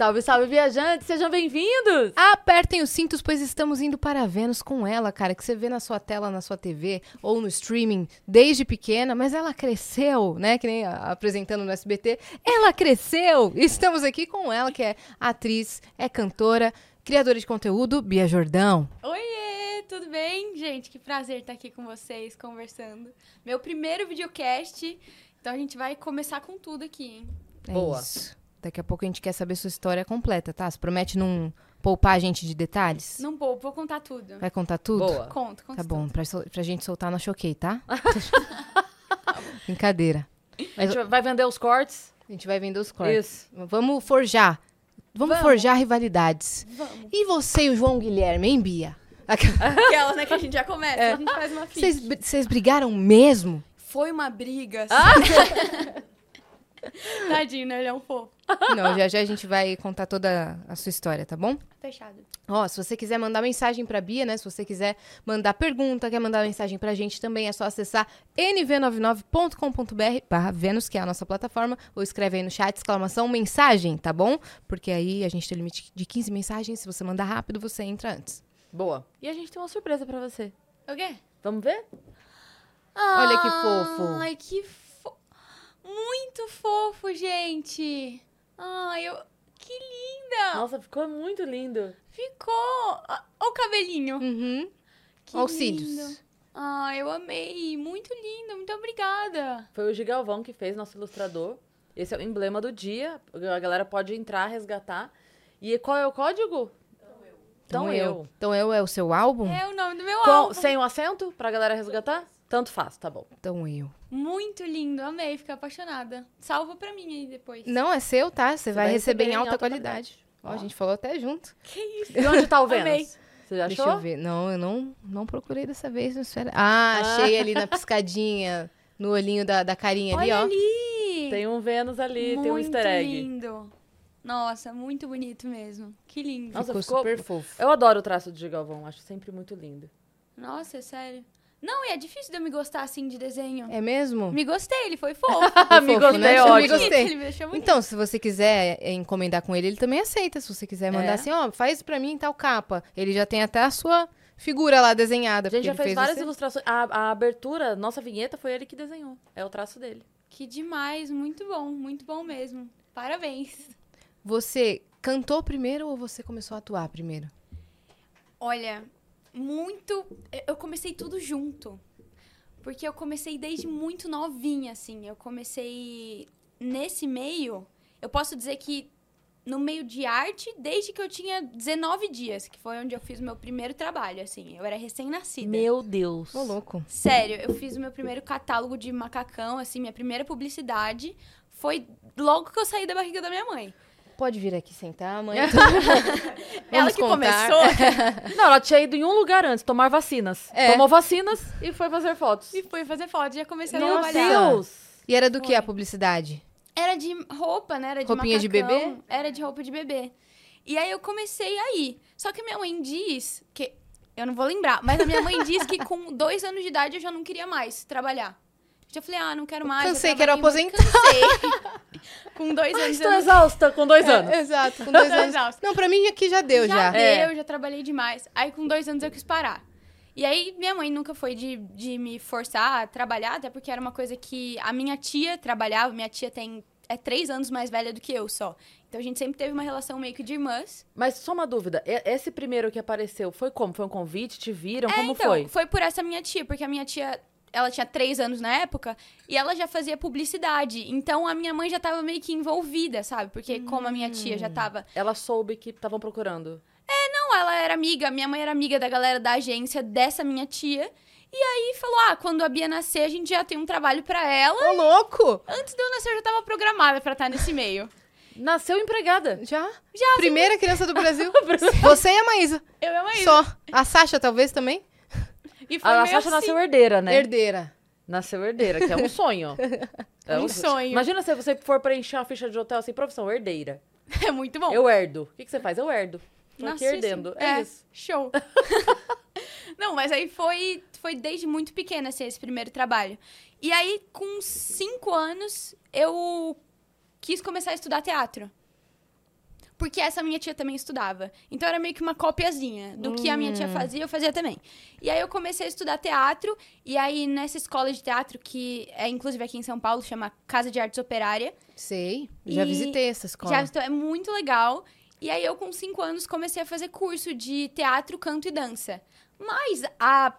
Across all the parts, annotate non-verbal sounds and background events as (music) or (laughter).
Salve, salve, viajantes, sejam bem-vindos! Apertem os cintos, pois estamos indo para Vênus com ela, cara, que você vê na sua tela, na sua TV ou no streaming desde pequena, mas ela cresceu, né? Que nem apresentando no SBT. Ela cresceu! Estamos aqui com ela, que é atriz, é cantora, criadora de conteúdo, Bia Jordão. Oiê, tudo bem? Gente, que prazer estar aqui com vocês, conversando. Meu primeiro videocast, então a gente vai começar com tudo aqui, hein? É Boa. isso. Daqui a pouco a gente quer saber sua história completa, tá? Você promete não poupar a gente de detalhes? Não vou, vou contar tudo. Vai contar tudo? Boa. Conto, conto Tá bom, pra, pra gente soltar, não choquei, tá? (laughs) Brincadeira. A gente vai vender os cortes. A gente vai vender os cortes. Isso. Vamos forjar. Vamos, Vamos. forjar rivalidades. Vamos. E você e o João Guilherme, hein, Bia? Aquelas, né, que a gente já começa, É. a gente faz uma ficha. Vocês vocês brigaram mesmo? Foi uma briga, Ah! (laughs) (laughs) Tadinho, né? Ele é um fofo. (laughs) Não, já já a gente vai contar toda a sua história, tá bom? Fechado. Ó, se você quiser mandar mensagem pra Bia, né? Se você quiser mandar pergunta, quer mandar mensagem pra gente também, é só acessar nv99.com.br barra Vênus, que é a nossa plataforma, ou escreve aí no chat, exclamação, mensagem, tá bom? Porque aí a gente tem limite de 15 mensagens, se você mandar rápido, você entra antes. Boa. E a gente tem uma surpresa pra você. O quê? Vamos ver? Olha que fofo. Ai, que fofo. Muito fofo, gente. Ai, eu... Que linda. Nossa, ficou muito lindo. Ficou. Olha o cabelinho. Uhum. Que lindo. cílios. Ah, eu amei. Muito lindo. Muito obrigada. Foi o Gigalvão que fez, nosso ilustrador. Esse é o emblema do dia. A galera pode entrar, resgatar. E qual é o código? Então eu. Então eu é o seu álbum? É o nome do meu Com- álbum. sem o acento pra galera resgatar? Tanto faz, tá bom. Então eu. Muito lindo. Amei. Fiquei apaixonada. Salva pra mim aí depois. Não, é seu, tá? Você vai, vai receber em receber em alta, alta qualidade. Ó, a gente falou até junto. Que isso? E onde tá o Vênus? Amei. Você já Deixa achou? eu ver. Não, eu não, não procurei dessa vez. Não espera. Ah, achei ali na piscadinha, no olhinho da, da carinha ali, Olha ó. ali. Tem um Vênus ali, tem um muito easter egg. lindo. Nossa, muito bonito mesmo. Que lindo. Nossa, Ficou ficou- super fofo. Eu adoro o traço do Gigalvão, acho sempre muito lindo. Nossa, é sério. Não, e é difícil de eu me gostar assim de desenho. É mesmo? Me gostei, ele foi (laughs) fofo. Me fofo, gostei, né? ótimo. Me gostei. Ele me deixou muito Então, se você quiser é, encomendar com ele, ele também aceita. Se você quiser mandar É? assim, ó, faz pra mim tal capa. Ele já tem até a sua figura lá desenhada. A gente já ele fez fez várias você. ilustrações. A, a abertura, nossa vinheta, foi ele que desenhou. É o traço dele. Que demais, muito bom, muito bom mesmo. Parabéns. Você cantou primeiro ou você começou a atuar primeiro? Olha, muito. Eu comecei tudo junto. Porque eu comecei desde muito novinha, assim. Eu comecei nesse meio. Eu posso dizer que no meio de arte, desde que eu tinha 19 dias, que foi onde eu fiz o meu primeiro trabalho, assim. Eu era recém-nascida. Meu Deus. Ô, louco. Sério, eu fiz o meu primeiro catálogo de macacão, assim, minha primeira publicidade. Foi logo que eu saí da barriga da minha mãe. Pode vir aqui sentar, mãe. (laughs) Ela que contar. começou (laughs) Não, ela tinha ido em um lugar antes, tomar vacinas. É. Tomou vacinas e foi fazer fotos. e fui fazer foto. Já comecei a Meu trabalhar. Deus! E era do que Foi. a publicidade? Era de roupa, né? Era de Roupinha de macacão. bebê? Era de roupa de bebê. E aí eu comecei aí. Só que minha mãe diz que. Eu não vou lembrar, mas a minha mãe diz que com dois anos de idade eu já não queria mais trabalhar. Eu já falei, ah, não quero mais. Cansei, quero aposentar. Cansei. (laughs) com dois anos Estou não exausta com dois anos. É, exato, com dois anos. exausta. Não, pra mim aqui já deu, já. já É. deu, já trabalhei demais. Aí com dois anos eu quis parar. E aí minha mãe nunca foi de, de me forçar a trabalhar, até porque era uma coisa que a minha tia trabalhava. Minha tia tem é três anos mais velha do que eu só. Então a gente sempre teve uma relação meio que de irmãs. Mas só uma dúvida, esse primeiro que apareceu, foi como? Foi um convite? Te viram? É, como então, foi? Foi por essa minha tia, porque a minha tia, ela tinha três anos na época e ela já fazia publicidade. Então a minha mãe já tava meio que envolvida, sabe? Porque como a minha tia já tava. Ela soube que estavam procurando. Não, ela era amiga, minha mãe era amiga da galera da agência dessa minha tia. E aí falou: ah, quando a Bia nascer, a gente já tem um trabalho pra ela. Ô, louco! Antes de eu nascer, eu já tava programada pra estar nesse meio. Nasceu empregada. Já? Já, Primeira criança do Brasil. (laughs) Você e a Maísa. Eu e a mãe. Só. A Sasha, talvez, também? E foi A Sasha assim. nasceu herdeira, né? Herdeira. Nasceu herdeira, que é um sonho. (laughs) É Um sonho. Imagina se você for preencher uma ficha de hotel assim, profissão, herdeira. (laughs) É muito bom. Eu herdo. O que, que você faz? Eu herdo. Tô aqui Nasci herdendo. assim. É, isso. Show. (laughs) Não, mas aí foi, foi desde muito pequena, assim, esse primeiro trabalho. E aí, com cinco anos, eu quis começar a estudar teatro. Porque essa minha tia também estudava. Então era meio que uma copiazinha do que a minha tia fazia, eu fazia também. E aí eu comecei a estudar teatro, e aí nessa escola de teatro, que é inclusive aqui em São Paulo, chama Casa de Artes Operária. Sei, já visitei essa escola. Já é muito legal. E aí eu, com cinco anos, comecei a fazer curso de teatro, canto e dança. Mas a,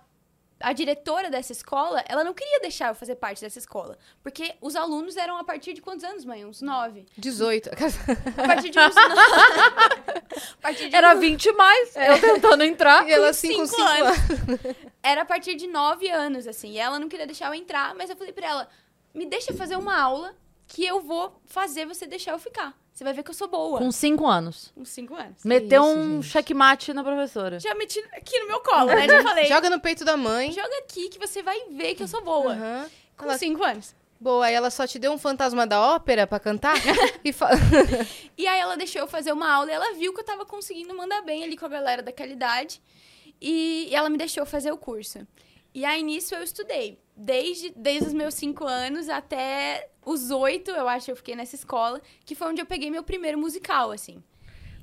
a diretora dessa escola, ela não queria deixar eu fazer parte dessa escola. Porque os alunos eram a partir de quantos anos, mãe? Uns nove? 18. A partir de uns nove. (laughs) partir de Era 20 mais, eu tentando entrar. (laughs) E ela assim cinco 5 anos. anos. (laughs) Era a partir de nove anos, assim. E ela não queria deixar eu entrar, mas eu falei pra ela: me deixa fazer uma aula que eu vou fazer você deixar eu ficar. Você vai ver que eu sou boa. Com 5 anos. Com cinco anos. Meteu isso, um gente. checkmate na professora. Já meti aqui no meu colo, né? Já (laughs) falei. Joga no peito da mãe. Joga aqui que você vai ver que eu sou boa. Aham. Com Ela- cinco anos. Boa, aí ela só te deu um fantasma da ópera pra cantar? (laughs) e fa... (laughs) E aí ela deixou eu fazer uma aula e ela viu que eu tava conseguindo mandar bem ali com a galera daquela idade. E ela me deixou fazer o curso. E aí nisso eu estudei. Desde, desde os meus cinco anos até os oito, eu acho, eu fiquei nessa escola, que foi onde eu peguei meu primeiro musical, assim.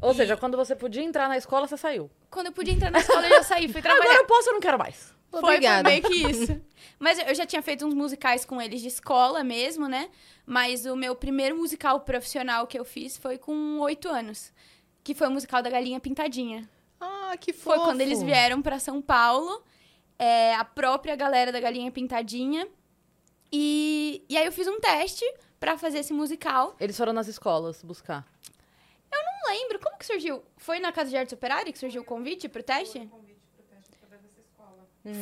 Ou seja, quando você podia entrar na escola, você saiu. Quando eu podia entrar na escola, eu já saí, fui (laughs) trabalhar. Agora eu posso, eu não quero mais. Foi, foi Obrigada. meio que isso. Mas eu já tinha feito uns musicais com eles de escola mesmo, né? Mas o meu primeiro musical profissional que eu fiz foi com oito anos. Que foi o musical da Galinha Pintadinha. Ah, que fofo. Foi quando eles vieram pra São Paulo. É, a própria galera da Galinha Pintadinha. E, e aí eu fiz um teste pra fazer esse musical. Eles foram nas escolas buscar. Não lembro, como que surgiu? Foi na Casa de Artes Operária que surgiu o convite pro teste?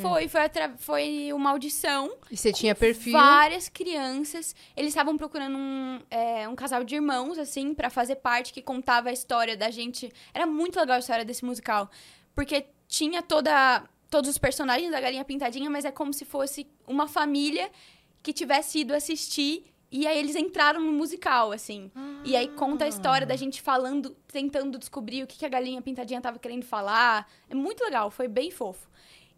Foi, foi, atra- foi uma audição. E você tinha perfil. Várias crianças. Eles estavam procurando um, é, um casal de irmãos, assim, pra fazer parte, que contava a história da gente. Era muito legal a história desse musical. Porque tinha toda, todos os personagens da Galinha Pintadinha, mas é como se fosse uma família que tivesse ido assistir. E aí eles entraram no musical, assim. E aí conta a história da gente falando, tentando descobrir o que, que a Galinha Pintadinha tava querendo falar. É muito legal, foi bem fofo.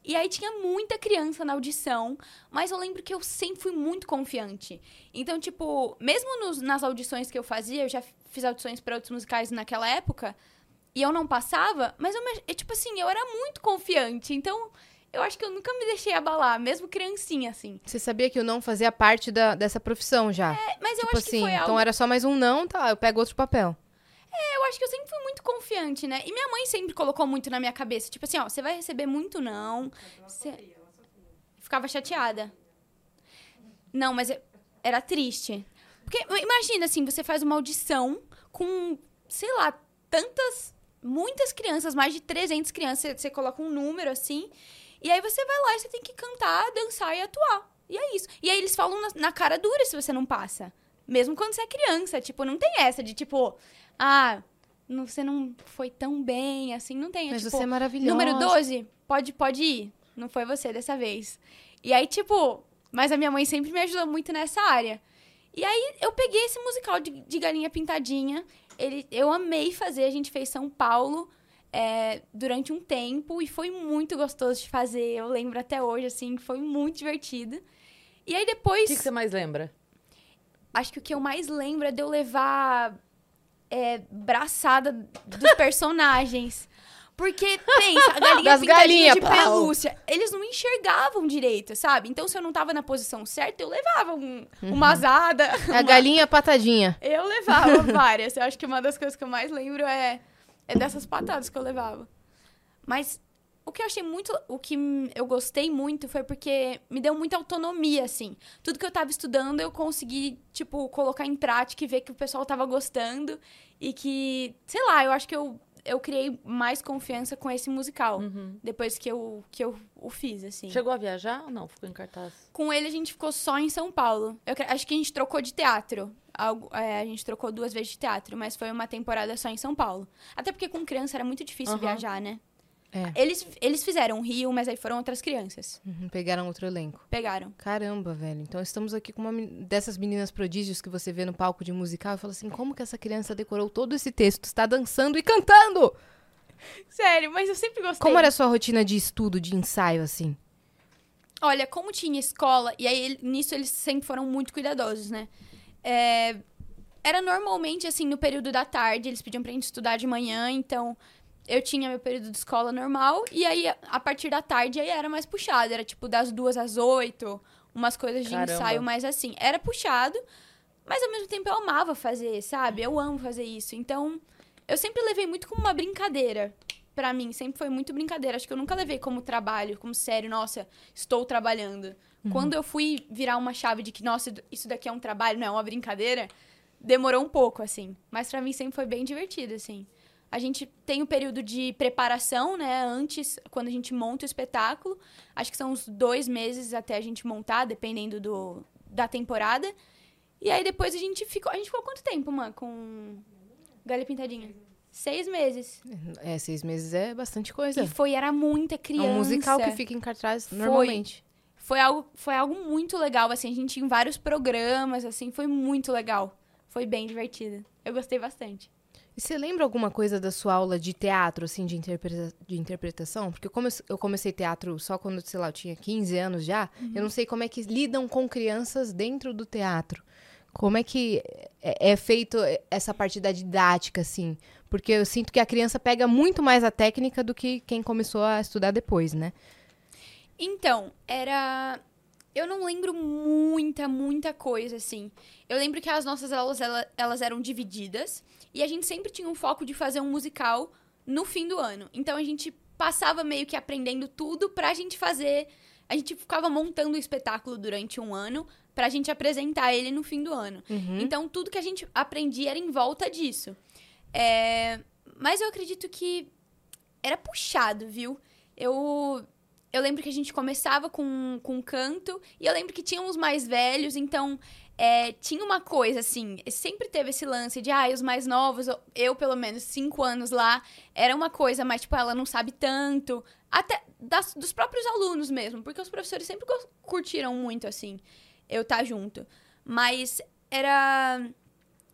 E aí tinha muita criança na audição, mas eu lembro que eu sempre fui muito confiante. Então, tipo, mesmo nos- nas audições que eu fazia, eu já fiz audições para outros musicais naquela época, e eu não passava, mas eu, me- é, tipo assim, eu era muito confiante. Então, eu acho que eu nunca me deixei abalar, mesmo criancinha, assim. Você sabia que o não fazia parte da, dessa profissão já? É, mas eu tipo acho assim, que foi algo... então era só mais um não, tá, eu pego outro papel. Eu acho que eu sempre fui muito confiante, né? E minha mãe sempre colocou muito na minha cabeça. Tipo assim, ó, você vai receber muito não. Você... Ficava chateada. Não, mas eu- era triste. Porque imagina, assim, você faz uma audição com, sei lá, tantas, muitas crianças, mais de 300 crianças. Você, coloca um número, assim. E aí você vai lá e você tem que cantar, dançar e atuar. E é isso. E aí eles falam na, na cara dura se você não passa. Mesmo quando você é criança. Tipo, não tem essa de, tipo... Ah, não- você não foi tão bem, assim. Não tem. É, Mas tipo, você é maravilhosa. Número 12, pode, pode ir. Não foi você dessa vez. E aí, tipo, mas a minha mãe sempre me ajudou muito nessa área. E aí eu peguei esse musical de, de Galinha Pintadinha. Ele, eu amei fazer, a gente fez São Paulo é, durante um tempo e foi muito gostoso de fazer. Eu lembro até hoje, assim, que foi muito divertido. E aí O depois, que, que você mais lembra? acho que o que eu mais lembro é de eu levar é, braçada dos (laughs) personagens. Porque, pensa, a galinha Das galinha, de pau. pelúcia, eles não enxergavam direito, sabe? Então, se eu não tava na posição certa, eu levava um, uma asada. É a galinha patadinha. Eu levava (laughs) várias. Eu acho que uma das coisas que eu mais lembro é, é dessas patadas que eu levava. Mas o que eu achei muito. O que eu gostei muito foi porque me deu muita autonomia, assim. Tudo que eu tava estudando, eu consegui, tipo, colocar em prática e ver que o pessoal tava gostando. E que, sei lá, eu acho que eu, eu criei mais confiança com esse musical. Depois que eu, que eu o fiz, assim. Chegou a viajar ou não? Ficou em cartaz? Com ele, a gente ficou só em São Paulo. Eu acho que a gente trocou de teatro. Algo- é, a gente trocou duas vezes de teatro, mas foi uma temporada só em São Paulo. Até porque com criança era muito difícil Aham. viajar, né? É. Eles, eles fizeram Rio, mas aí foram outras crianças. Uhum, pegaram outro elenco. Pegaram. Caramba, velho. Então estamos aqui com uma dessas meninas prodígios que você vê no palco de musical e fala assim: como que essa criança decorou todo esse texto? Está dançando e cantando! (laughs) Sério, mas eu sempre gostei. Como era a sua rotina de estudo, de ensaio, assim? Olha, como tinha escola, e aí nisso eles sempre foram muito cuidadosos, né? É, era normalmente, assim, no período da tarde, eles pediam pra gente estudar de manhã, então eu tinha meu período de escola normal, e aí, a partir da tarde, aí era mais puxado, era tipo das duas às oito, umas coisas de Caramba. ensaio mais assim. Era puxado, mas ao mesmo tempo eu amava fazer, sabe? Eu amo fazer isso. Então, eu sempre levei muito como uma brincadeira. Pra mim, sempre foi muito brincadeira. Acho que eu nunca levei como trabalho, como sério, nossa, estou trabalhando. Quando eu fui virar uma chave de que, nossa, isso daqui é um trabalho, não é uma brincadeira, demorou um pouco, assim. Mas pra mim sempre foi bem divertido, assim. A gente tem o período de preparação, né? Antes, quando a gente monta o espetáculo. Acho que são uns dois meses até a gente montar, dependendo do, da temporada. E aí depois a gente ficou. A gente ficou quanto tempo, mano, com Galinha Pintadinha? Seis meses. É, seis meses é bastante coisa. E foi, era muita É criança. um musical que fica em cartaz normalmente. Foi algo, foi algo muito legal, assim. A gente tinha vários programas, assim. Foi muito legal. Foi bem divertido. Eu gostei bastante. E você lembra alguma coisa da sua aula de teatro, assim, de, interpreta- de interpretação? Porque como eu, comecei teatro só quando, sei lá, eu tinha 15 anos já, eu não sei como é que lidam com crianças dentro do teatro. Como é que é, é feito essa parte da didática, assim? Porque eu sinto que a criança pega muito mais a técnica do que quem começou a estudar depois, né? Então, era. Eu não lembro muita, muita coisa, assim. Eu lembro que as nossas aulas, ela- elas eram divididas. E a gente sempre tinha um foco de fazer um musical no fim do ano. Então, a gente passava meio que aprendendo tudo pra gente fazer... A gente ficava montando o espetáculo durante um ano pra gente apresentar ele no fim do ano. Então, tudo que a gente aprendia era em volta disso. É, Mas eu acredito que era puxado, viu? Eu eu lembro que a gente começava com, com canto, e eu lembro que tinham os mais velhos, então é, tinha uma coisa assim, sempre teve esse lance de, ah, os mais novos, eu, pelo menos cinco anos lá, era uma coisa mais, tipo, ela não sabe tanto, até das- dos próprios alunos mesmo, porque os professores sempre curtiram muito, assim, eu estar junto. Mas era.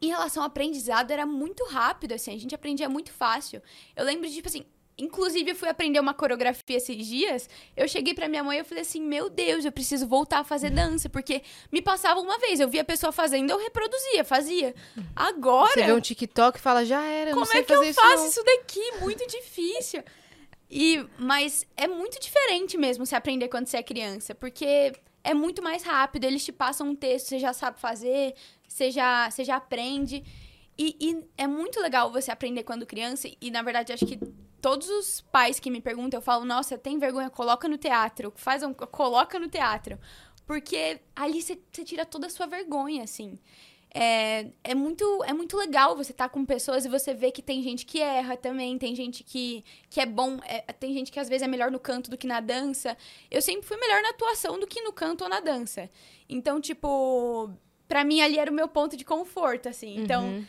Em relação ao aprendizado, era muito rápido, assim, a gente aprendia muito fácil. Eu lembro de, tipo assim, Inclusive, eu fui aprender uma coreografia esses dias. Eu cheguei pra minha mãe e eu falei assim: Meu Deus, eu preciso voltar a fazer dança. Porque me passava uma vez, eu via a pessoa fazendo, eu reproduzia, fazia. Agora, Você vê um TikTok e fala, já era, como é que eu isso faço não. isso daqui? Muito difícil. E, mas é muito diferente mesmo se aprender quando você é criança. Porque é muito mais rápido. Eles te passam um texto, você já sabe fazer, você já, você já aprende. E, e é muito legal você aprender quando criança. E, na verdade, acho que todos os pais que me perguntam, eu falo, nossa, tem vergonha, coloca no teatro. Faz um, coloca no teatro. Porque ali você tira toda a sua vergonha, assim. É, é, muito, é muito legal você estar com pessoas e você ver que tem gente que erra também, tem gente que, que é bom, é, tem gente que às vezes é melhor no canto do que na dança. Eu sempre fui melhor na atuação do que no canto ou na dança. Então, tipo, pra mim ali era o meu ponto de conforto, assim. Então,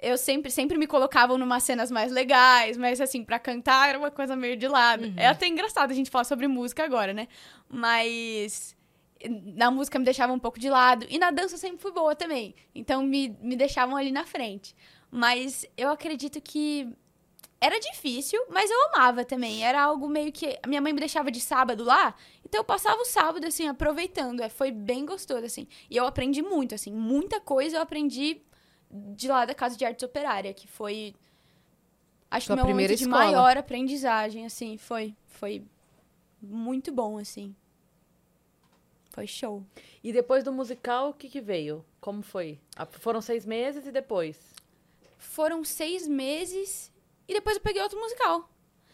eu sempre, sempre me colocavam numas cenas mais legais, mas assim, pra cantar era uma coisa meio de lado. É até engraçado a gente falar sobre música agora, né? Mas na música me deixava um pouco de lado. E na dança eu sempre fui boa também. Então me, me deixavam ali na frente. Mas eu acredito que era difícil, mas eu amava também. Era algo meio que. A minha mãe me deixava de sábado lá, então eu passava o sábado, assim, aproveitando. É, foi bem gostoso, assim. E eu aprendi muito, assim. Muita coisa eu aprendi de lá da Casa de Artes Operária, que foi. Acho Sua que meu primeira momento de escola. maior aprendizagem, assim. Foi, foi muito bom, assim. Foi show. E depois do musical, o que, que veio? Como foi? Ah, Foram seis meses e depois? Foram seis meses e depois eu peguei outro musical.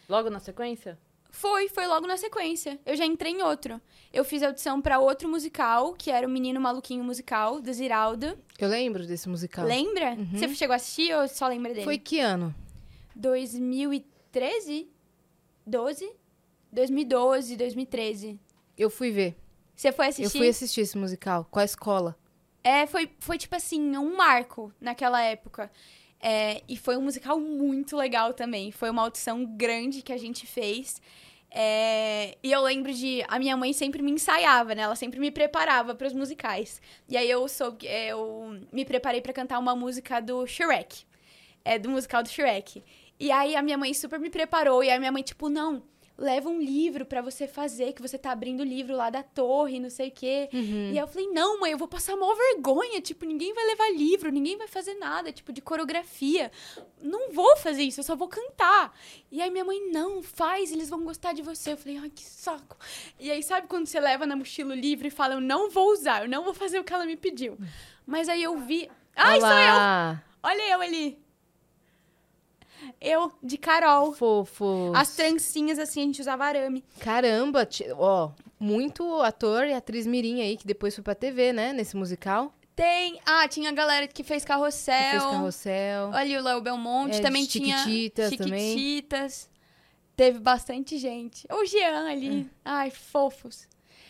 Logo na sequência? Foi, foi logo na sequência. Eu já entrei em outro. Eu fiz audição pra outro musical, que era o Menino Maluquinho Musical, do Ziraldo. Eu lembro desse musical. Lembra? Você chegou a assistir ou só lembra dele? Uhum. Foi que ano? 2013? 12? 2012, 2013. Eu fui ver. Você foi Eu assistir? fui assistir esse musical com a escola. É, foi, foi tipo assim, um marco naquela época. É, e foi um musical muito legal também. Foi uma audição grande que a gente fez. É, e eu lembro de. A minha mãe sempre me ensaiava, né? Ela sempre me preparava para os musicais. E aí eu soube. Eu me preparei para cantar uma música do Shrek. É, do musical do Shrek. E aí a minha mãe super me preparou. E a minha mãe, tipo, não. Leva um livro pra você fazer, que você tá abrindo o livro lá da torre, não sei o quê. E aí eu falei, não, mãe, eu vou passar maior vergonha. Tipo, ninguém vai levar livro, ninguém vai fazer nada, tipo, de coreografia. Não vou fazer isso, eu só vou cantar. E aí minha mãe, não, faz, eles vão gostar de você. Eu falei, ai, que saco. E aí, sabe quando você leva na mochila o livro e fala, eu não vou usar, eu não vou fazer o que ela me pediu. Mas aí eu vi. Ai, sou eu! Olá, Olha eu ali. Eu, de Carol. fofos. As trancinhas, assim, a gente usava arame. Caramba, ó, muito ator e atriz mirim aí que depois foi pra TV, né, nesse musical. Tem. Ah, tinha a galera que fez carrossel. Que fez Carrossel. Olha o Léo Belmonte. É, também tinha. Chiquititas também. Chiquititas. Teve bastante gente. O Jean ali. Ai, fofos.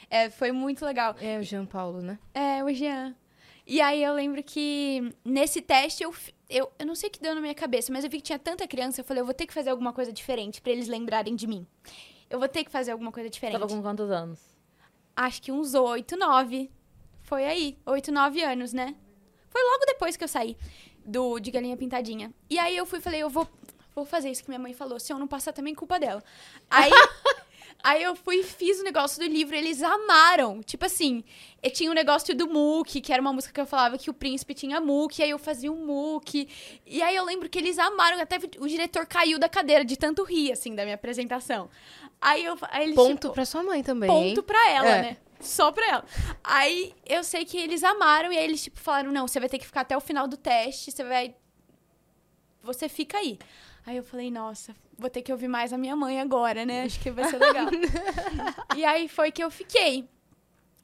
É, foi muito legal. É, o Jean Paulo, né? É, o Jean. E aí eu lembro que nesse teste eu, eu, eu não sei o que deu na minha cabeça, mas eu vi que tinha tanta criança, eu falei, eu vou ter que fazer alguma coisa diferente pra eles lembrarem de mim. Eu vou ter que fazer alguma coisa diferente. Tava com quantos anos? Acho que uns oito, nove. Foi aí, oito, nove anos, né? Foi logo depois que eu saí do de Galinha Pintadinha. E aí eu fui e falei, eu vou, vou fazer isso que minha mãe falou. Se eu não passar também, culpa dela. Aí, (laughs) aí eu fui e fiz o negócio do livro, eles amaram. Tipo assim, eu tinha o negócio do Mook, que era uma música que eu falava que o príncipe tinha Mook, aí eu fazia um Mook. E aí eu lembro que eles amaram, até o diretor caiu da cadeira de tanto rir, assim, da minha apresentação. Aí eu aí eles, Ponto tipo, pra sua mãe também, hein? ponto pra ela, É. né? Só pra ela. Aí eu sei que eles amaram e aí eles, tipo, falaram: não, você vai ter que ficar até o final do teste, você vai. Você fica aí. Aí eu falei, nossa, vou ter que ouvir mais a minha mãe agora, né? Acho que vai ser (laughs) legal. e aí foi que eu fiquei.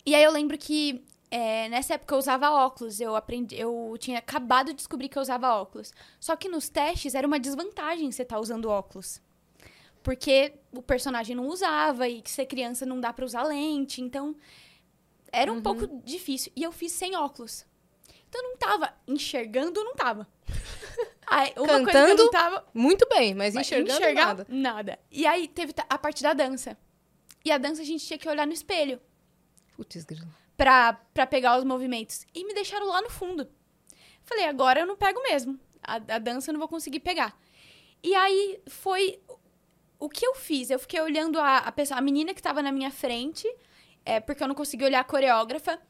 E aí eu lembro que é, nessa época eu usava óculos. Eu aprendi, eu tinha acabado de descobrir que eu usava óculos. Só que nos testes era uma desvantagem você estar usando óculos. Porque o personagem não usava e que ser criança não dá pra usar lente. Então, era um pouco difícil. E eu fiz sem óculos. Então, eu não tava enxergando, não tava. (laughs) Aí, uma coisa que eu Cantando, não tava... Muito bem, mas enxergando enxergar nada. nada. E aí, teve a parte da dança. E a dança a gente tinha que olhar no espelho Putz, grilo. pra, pra pegar os movimentos. E me deixaram lá no fundo. Falei, agora eu não pego mesmo. A, a dança eu não vou conseguir pegar. E aí foi o que eu fiz. Eu fiquei olhando a, a, pessoa, a menina que tava na minha frente, é, porque eu não consegui olhar a coreógrafa.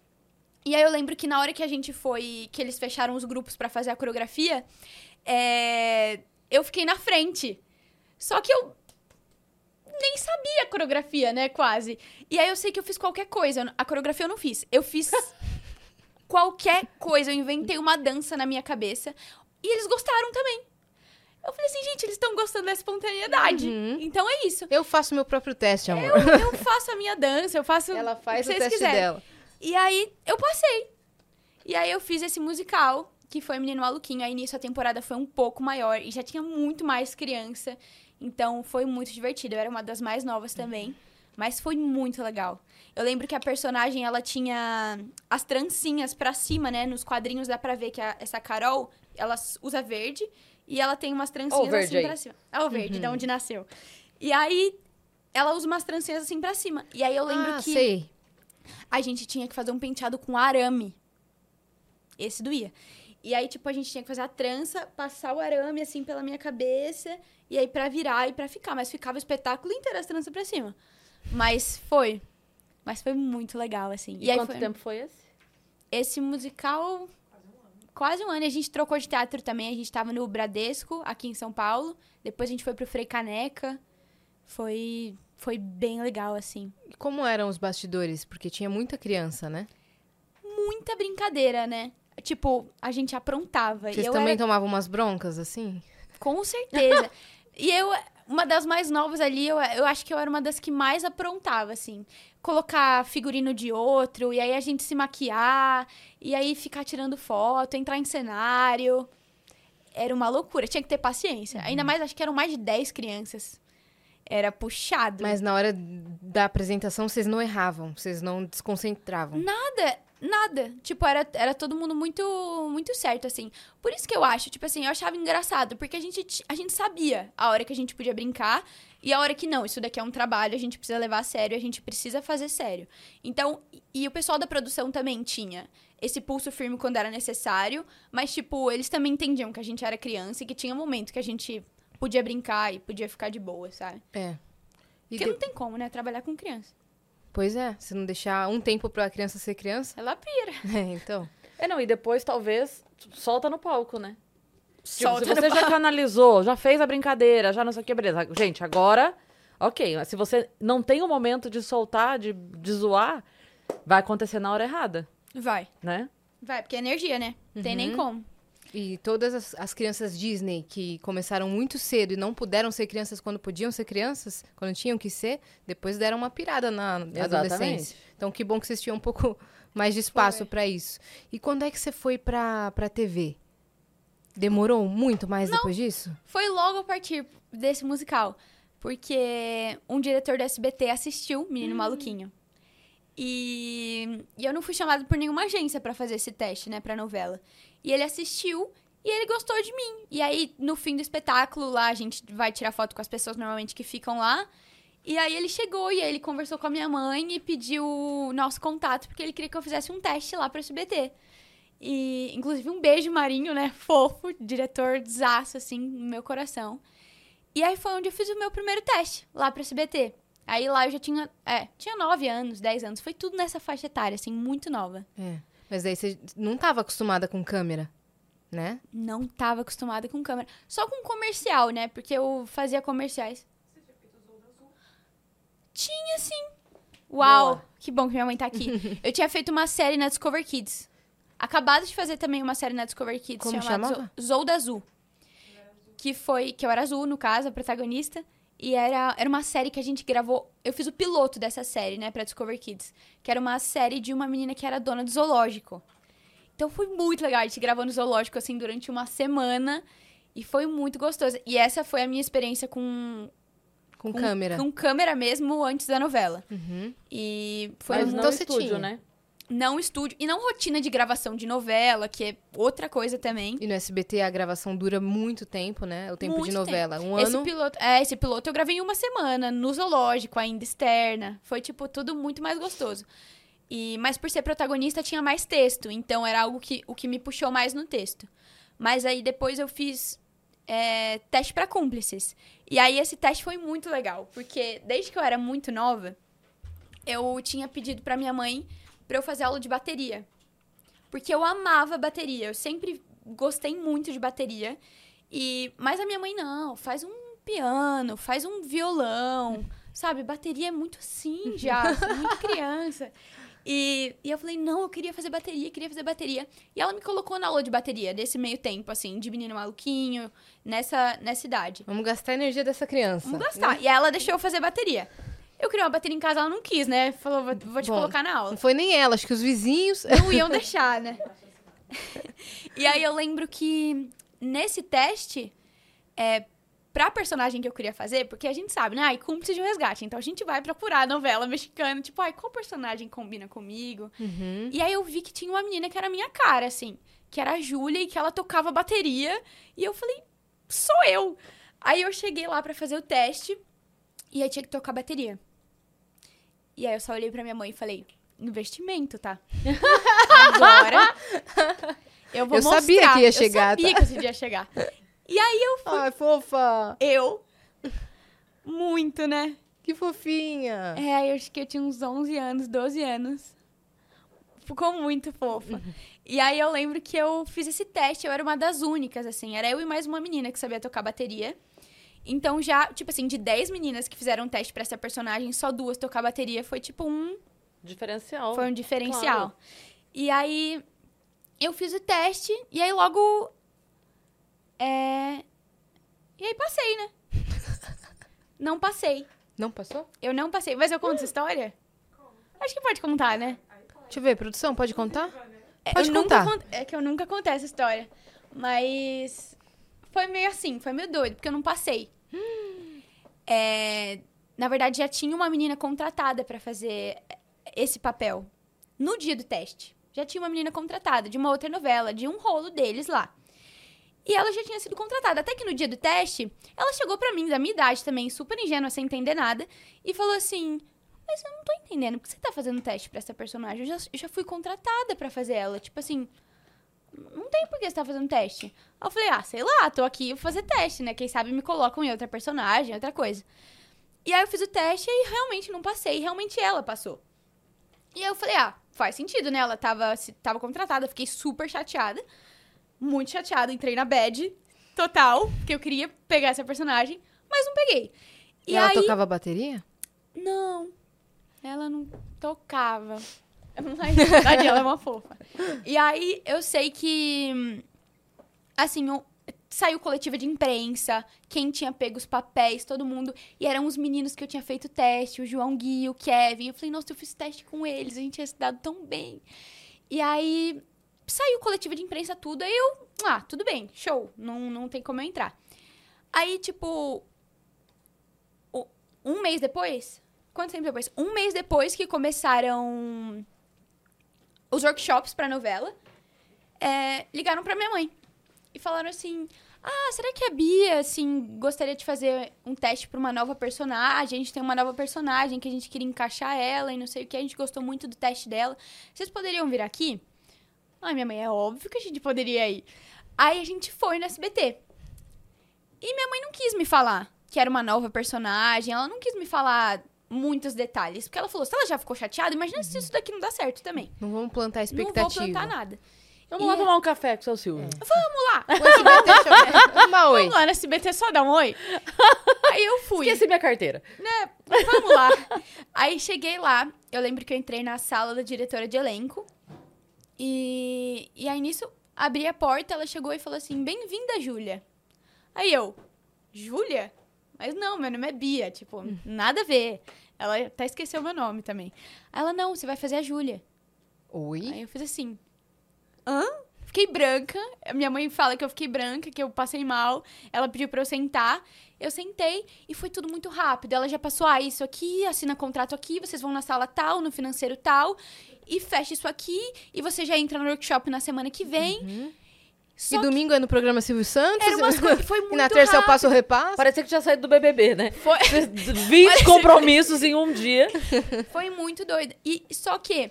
E aí eu lembro que na hora que a gente foi, que eles fecharam os grupos pra fazer a coreografia, é, eu fiquei na frente. Só que eu nem sabia a coreografia, né, quase. E aí eu sei que eu fiz qualquer coisa. A coreografia eu não fiz. Eu fiz (laughs) qualquer coisa. Eu inventei uma dança na minha cabeça. E eles gostaram também. Eu falei assim, gente, eles estão gostando da espontaneidade. Uhum. Então é isso. Eu faço meu próprio teste, amor. Eu, eu (laughs) faço a minha dança, eu faço Ela faz o o que vocês teste quiserem. dela. E aí eu passei. E aí eu fiz esse musical, que foi Menino Maluquinho. Aí nisso a temporada foi um pouco maior e já tinha muito mais criança. Então foi muito divertido. Eu era uma das mais novas também. Mas foi muito legal. Eu lembro que a personagem, ela tinha as trancinhas pra cima, né? Nos quadrinhos dá pra ver que a- essa Carol, ela usa verde. E ela tem umas trancinhas o verde assim aí. pra cima. É o verde, da onde nasceu. E aí, ela usa umas trancinhas assim pra cima. E aí eu lembro ah, que sei. a gente tinha que fazer um penteado com arame. Esse doía. E aí, tipo, a gente tinha que fazer a trança, passar o arame, assim, pela minha cabeça, e aí pra virar e pra ficar. Mas ficava o espetáculo inteiro as tranças pra cima. Mas foi. Mas foi muito legal, assim. E, aí quanto foi- tempo foi esse? Esse musical... Quase um ano. E a gente trocou de teatro também. A gente tava no Bradesco, aqui em São Paulo. Depois a gente foi pro Frei Caneca. Foi... Foi bem legal, assim. E como eram os bastidores? Porque tinha muita criança, né? Muita brincadeira, né? Tipo, a gente aprontava. Vocês também era tomavam umas broncas, assim? Com certeza. e eu, uma das mais novas ali, eu, eu acho que eu era uma das que mais aprontava, assim. Colocar figurino de outro, e aí a gente se maquiar, e aí ficar tirando foto, entrar em cenário. Era uma loucura, tinha que ter paciência. Ainda mais, acho que eram mais de 10 crianças. Era puxado. Mas na hora da apresentação, vocês não erravam, vocês não desconcentravam. Nada, nada. Tipo, era, era todo mundo muito muito certo, assim. Por isso que eu acho, tipo assim, eu achava engraçado, porque a gente, a gente sabia a hora que a gente podia brincar e a hora que não. Isso daqui é um trabalho, a gente precisa levar a sério, a gente precisa fazer sério. Então, e- e o pessoal da produção também tinha esse pulso firme quando era necessário, mas, tipo, eles também entendiam que a gente era criança e que tinha um momento que a gente podia brincar e podia ficar de boa, sabe? É. E Porque de- não tem como, né? Trabalhar com criança. Pois é, se não deixar um tempo pra criança ser criança. Ela pira. (laughs) É, então. É, não, e depois talvez solta no palco, né? Tipo, Solta se você já canalizou, já fez a brincadeira, já não sei o que, beleza. Gente, agora, ok. mas Se você não tem o momento de soltar, de, de zoar, vai acontecer na hora errada, Vai. né? Vai, porque é energia, né? Tem nem Uhum. como. E todas as, as crianças Disney que começaram muito cedo e não puderam ser crianças quando podiam ser crianças, quando tinham que ser, depois deram uma pirada na, Exatamente. adolescência. Então, que bom que vocês tinham um pouco (laughs) mais de espaço pra isso. E quando é que você foi pra, pra TV? Demorou muito mais depois disso? Foi logo a partir desse musical. Porque um diretor do SBT assistiu Menino Maluquinho. E, e eu não fui chamada por nenhuma agência pra fazer esse teste, né, pra novela. E ele assistiu e ele gostou de mim. E aí, no fim do espetáculo, lá a gente vai tirar foto com as pessoas normalmente que ficam lá. E aí ele chegou e aí ele conversou com a minha mãe e pediu o nosso contato, porque ele queria que eu fizesse um teste lá pro SBT. E, inclusive, um beijo, Marinho, né? Fofo, diretor desaço, assim, no meu coração. E aí foi onde eu fiz o meu primeiro teste, lá pro SBT. Aí lá eu já tinha, é, tinha 9 anos, 10 anos. Foi tudo nessa faixa etária, assim, muito nova. É. Mas aí você não estava acostumada com câmera, né? Não tava acostumada com câmera. Só com comercial, né? Porque eu fazia comerciais. Tinha, sim. Uau! Boa. Que bom que minha mãe tá aqui. (laughs) eu tinha feito uma série na Discover Kids. Acabado de fazer também uma série na Discover Kids Como chamada chamava? Zo- Zolda Azul. Que foi. Que eu era azul, no caso, a protagonista. E era, era uma série que a gente gravou. Eu fiz o piloto dessa série, né, pra Discover Kids. Que era uma série de uma menina que era dona do zoológico. Então foi muito legal. A gente gravou no zoológico, assim, durante uma semana. E foi muito gostoso. E essa foi a minha experiência com, Com, com câmera. Com câmera mesmo antes da novela. Uhum. E foi Mas muito- não estúdio, tinha. né? Não estúdio e não rotina de gravação de novela, que é outra coisa também. E no SBT a gravação dura muito tempo, né? O tempo Muito de novela. Um Esse ano. piloto, é, esse piloto eu gravei em uma semana, no zoológico, ainda externa. Foi, tipo, tudo muito mais gostoso. E, mas por ser protagonista, tinha mais texto. Então, era algo que, o que me puxou mais no texto. Mas aí, depois eu fiz é, teste pra cúmplices. E aí, esse teste foi muito legal. Porque, desde que eu era muito nova, eu tinha pedido pra minha mãe pra eu fazer aula de bateria. Porque eu amava bateria. Eu sempre gostei muito de bateria. E, mas a minha mãe, não, faz um piano, faz um violão, sabe? Bateria é muito assim já, sou muito (laughs) criança. E, e eu falei, não, eu queria fazer bateria, queria fazer bateria. E ela me colocou na aula de bateria, desse meio tempo, assim, de menino maluquinho, nessa, nessa idade. Vamos gastar a energia dessa criança. Vamos gastar. E aí ela deixou eu fazer bateria. Eu queria uma bateria em casa, ela não quis, né? Falou, vou, vou te Bom. colocar na aula Não foi nem ela, acho que os vizinhos. não iam (laughs) deixar, né? e aí eu lembro que nesse teste, é, pra personagem que eu queria fazer, porque a gente sabe, né? Ai, cúmplice de um resgate. Então a gente vai procurar novela mexicana, tipo, ai, qual personagem combina comigo? Uhum. E aí eu vi que tinha uma menina que era a minha cara, assim, que era a Júlia e que ela tocava bateria. E eu falei, sou eu! Aí eu cheguei lá pra fazer o teste e aí tinha que tocar bateria. E aí eu só olhei pra minha mãe e falei, investimento, tá? (laughs) Agora eu vou Eu mostrar. sabia que ia chegar, Eu sabia tá? que esse dia ia chegar. E aí eu fui, Ai, fofa! eu, muito, né? Que fofinha! É, eu acho que eu tinha uns 11 anos, 12 anos. Ficou muito fofa. e aí eu lembro que eu fiz esse teste, eu era uma das únicas, assim. Era eu e mais uma menina que sabia tocar bateria. Então já, tipo assim, de 10 meninas que fizeram teste pra essa personagem, só duas tocar bateria foi tipo um, Diferencial. foi um diferencial. claro. E aí eu fiz o teste e aí logo é E aí passei, né? (laughs) Não passei. Não passou? Eu não passei. Mas eu conto essa história? Acho que pode contar, né? Deixa eu ver, produção, pode contar? É, Pode eu contar. Nunca, cont- é que eu nunca contei essa história. Mas foi meio assim, foi meio doido, porque eu não passei. É, na verdade, já tinha uma menina contratada pra fazer esse papel. No dia do teste. Já tinha uma menina contratada de uma outra novela, de um rolo deles lá. E ela já tinha sido contratada. Até que no dia do teste, ela chegou pra mim, da minha idade também, super ingênua, sem entender nada, e falou assim: Mas eu não tô entendendo, por que você tá fazendo teste pra essa personagem? Eu já, eu já fui contratada pra fazer ela. Tipo assim, não tem por que você tá fazendo teste. Aí eu falei, ah, sei lá, tô aqui, vou fazer teste, né? Quem sabe me colocam em outra personagem, outra coisa. E aí eu fiz o teste e realmente não passei. Realmente ela passou. E aí eu falei, ah, faz sentido, né? Ela tava, tava contratada. Fiquei super chateada. Muito chateada. Entrei na bad total. Porque eu queria pegar essa personagem. Mas não peguei. E, E, ela aí... tocava bateria? Não. Ela não tocava. Mas, na verdade, ela é uma fofa. E aí, eu sei que... Assim, o- saiu coletiva de imprensa, quem tinha pego os papéis, todo mundo. E eram os meninos que eu tinha feito teste, o João Gui, o Kevin. Eu falei, nossa, eu fiz teste com eles, a gente tinha se dado tão bem. E aí, saiu coletiva de imprensa, tudo. Aí eu, ah, tudo bem, show, não, não tem como eu entrar. Aí, tipo, um mês depois, quanto tempo depois? Um mês depois que começaram os workshops pra novela, é, ligaram pra minha mãe e falaram assim: Ah, será que a Bia, assim, gostaria de fazer um teste pra uma nova personagem? A gente tem uma nova personagem que a gente queria encaixar ela e não sei o que, a gente gostou muito do teste dela. Vocês poderiam vir aqui? Ai, minha mãe, é óbvio que a gente poderia ir. Aí a gente foi no SBT. E minha mãe não quis me falar que era uma nova personagem, ela não quis me falar muitos detalhes, porque ela falou: se ela já ficou chateada, imagina se isso daqui não dá certo também. Não vamos plantar Não expectativa. vou plantar nada. Vamos lá E- tomar um café com o seu Silvio. Vamos lá! O SBT chama- Uma oi. Vamos lá no SBT só dá um oi. (laughs) Aí eu fui. Esqueci minha carteira. né? Vamos lá. Aí cheguei lá, eu lembro que eu entrei na sala da diretora de elenco. E, e aí nisso, abri a porta, ela chegou e falou assim: Bem-vinda, Júlia. Aí eu, Júlia? Mas não, meu nome é Bia, tipo, nada a ver. Ela até esqueceu meu nome também. Aí ela, não, você vai fazer a Júlia. Oi? Aí eu fiz assim. Hã? Fiquei branca. Minha mãe fala que eu fiquei branca, que eu passei mal. Ela pediu pra eu sentar. Eu sentei e foi tudo muito rápido. Ela já passou, ah, isso aqui, assina contrato aqui, vocês vão na sala tal, no financeiro tal, e fecha isso aqui, e você já entra no workshop na semana que vem. Só E domingo é no programa Silvio Santos? Era umas coisas. Foi muito (laughs) E na terça eu rápido. passo o repasso? Parecia que tinha saído do BBB, né? Foi, (laughs) 20 (laughs) compromissos em um dia. foi muito doido. E só que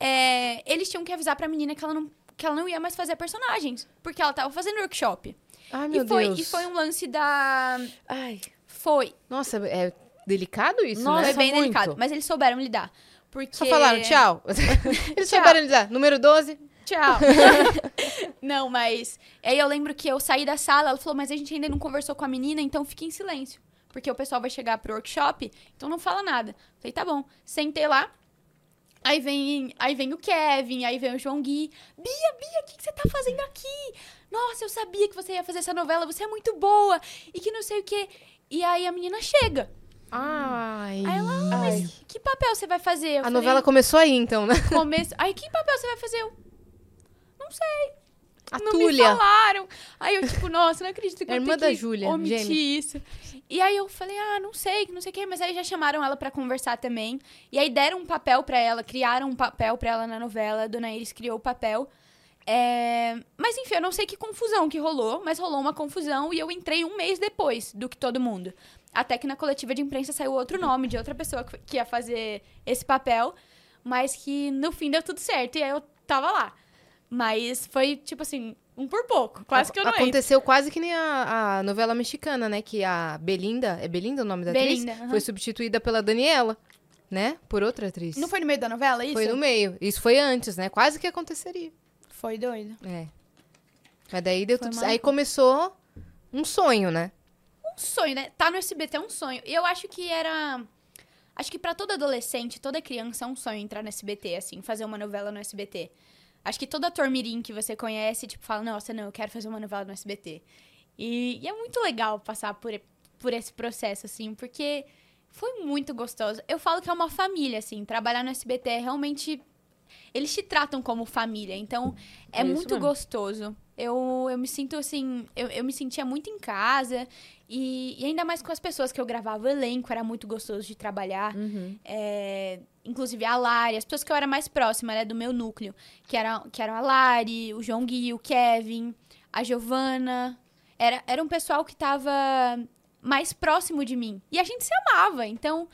é, eles tinham que avisar pra menina que ela não. Que ela não ia mais fazer personagens. Porque ela tava fazendo workshop. Ai, meu E foi, Deus. e foi um lance da. Ai, Foi. Nossa, é delicado isso, Nossa, né? Foi bem muito. delicado. Mas eles souberam lidar. Porque. Só falaram tchau. Eles Tchau. souberam lidar. Número 12. Tchau. (laughs) não, mas. Aí eu lembro que eu saí da sala, ela falou, mas a gente ainda não conversou com a menina, então fique em silêncio. Porque o pessoal vai chegar pro workshop, então não fala nada. Falei, tá bom. Sentei lá. Aí vem, aí vem o Kevin, aí vem o João Gui. Bia, Bia, o que, que você tá fazendo aqui? Nossa, eu sabia que você ia fazer essa novela, você é muito boa. E que não sei o quê. E aí a menina chega. Ai. Aí ela, ah, mas que papel você vai fazer? Eu A falei, novela começou aí, então, né? começo. Aí, que papel você vai fazer? Eu, sei. A não me Túlia. falaram. Aí eu, tipo, nossa, não acredito que É eu irmã da Júlia, omitir gêmea. isso. E aí eu falei, ah, não sei, não sei o quê. Mas aí já chamaram ela pra conversar também. E aí deram um papel pra ela, criaram um papel pra ela na novela. A Dona Iris criou o papel. É, Mas enfim, eu não sei que confusão que rolou, mas rolou uma confusão e eu entrei um mês depois do que todo mundo. Até que na coletiva de imprensa saiu outro nome de outra pessoa que ia fazer esse papel, mas que no fim deu tudo certo e aí eu tava lá. Mas foi tipo assim, um por pouco, quase que eu não entro. Aconteceu quase que nem a, a novela mexicana, né? Que a Belinda, é Belinda o nome da Belinda, atriz? aham. Foi substituída pela Daniela, né? Por outra atriz. Não foi no meio da novela isso? Foi no meio. Isso foi antes, né? Quase que aconteceria. Foi doido. É. Mas daí deu Foi tudo uma- Aí começou um sonho, né? Um sonho, né? Tá no SBT é um sonho. E eu acho que era. Acho que pra todo adolescente, toda criança é um sonho entrar no SBT, assim, fazer uma novela no SBT. Acho que toda ator mirim que você conhece, tipo, fala, nossa, não, eu quero fazer uma novela no SBT. E, e é muito legal passar por, por esse processo, assim, porque foi muito gostoso. Eu falo que é uma família, assim, trabalhar no SBT é realmente. Eles te tratam como família, então é, É muito mesmo. gostoso. Eu, eu me sinto assim, eu, eu me sentia muito em casa e, e ainda mais com as pessoas que eu gravava o elenco, era muito gostoso de trabalhar. Uhum. É, inclusive a Lari, as pessoas que eu era mais próxima, né, do meu núcleo, que, era, que eram a Lari, o João Gui, o Kevin, a Giovana. Era, era um pessoal que tava mais próximo de mim. E a gente se amava, então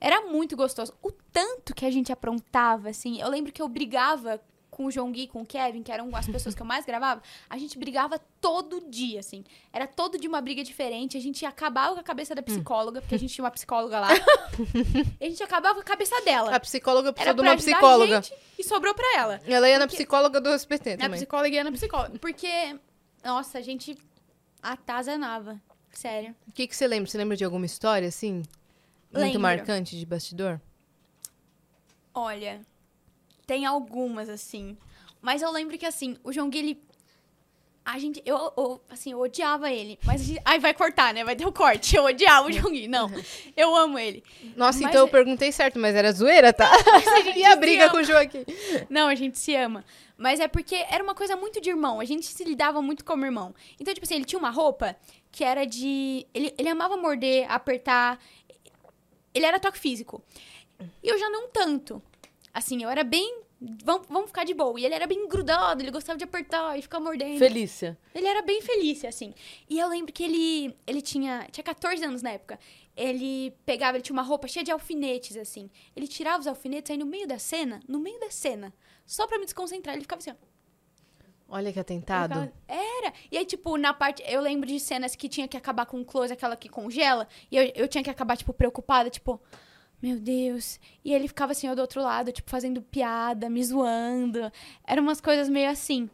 era muito gostoso. O tanto que a gente aprontava, assim. Eu lembro que eu brigava com o João Gui, com o Kevin, que eram as pessoas que eu mais gravava, a gente brigava todo dia, assim. Era todo dia uma briga diferente. A gente acabava com a cabeça da psicóloga, porque a gente tinha uma psicóloga lá. (laughs) e a gente acabava com a cabeça dela. A psicóloga precisou Era de uma psicóloga. gente e sobrou pra ela. Ela ia na Porque- psicóloga do Na também. psicóloga e na psicóloga. Porque, nossa, a gente atazanava. Sério. O que, que você lembra? Você lembra de alguma história, assim? Muito Lembro. marcante de bastidor? Olha, tem algumas, assim. Mas eu lembro que, assim, o João Gui, ele... A gente, eu, eu, assim, eu odiava ele. Mas a gente, ai, vai cortar, né? Vai ter o corte. Eu odiava o João Gui. Não, (laughs) eu amo ele. Nossa, Mas então eu perguntei certo, mas era zoeira, tá? (laughs) e a briga ama. com o Joaquim? Não, a gente se ama. Mas é porque era uma coisa muito de irmão. A gente se lidava muito como irmão. Então, tipo assim, ele tinha uma roupa que era de. Ele, ele amava morder, apertar. Ele era toque físico. E eu já não tanto. Assim, eu era bem. Vamos, vamos ficar de boa. E ele era bem grudado, ele gostava de apertar e ficar mordendo. Felícia. Ele era bem feliz, assim. E eu lembro que ele, ele tinha, tinha 14 anos na época. Ele pegava, ele tinha uma roupa cheia de alfinetes, assim. Ele tirava os alfinetes aí no meio da cena, no meio da cena, só pra me desconcentrar. Ele ficava assim, ó. Olha que atentado. ficava- Era. E aí, tipo, na parte. Eu lembro de cenas que tinha que acabar com o close, aquela que congela. E eu, eu tinha que acabar, tipo, preocupada, tipo. Meu Deus. E ele ficava assim, eu do outro lado, tipo, fazendo piada, me zoando. Eram umas coisas meio assim.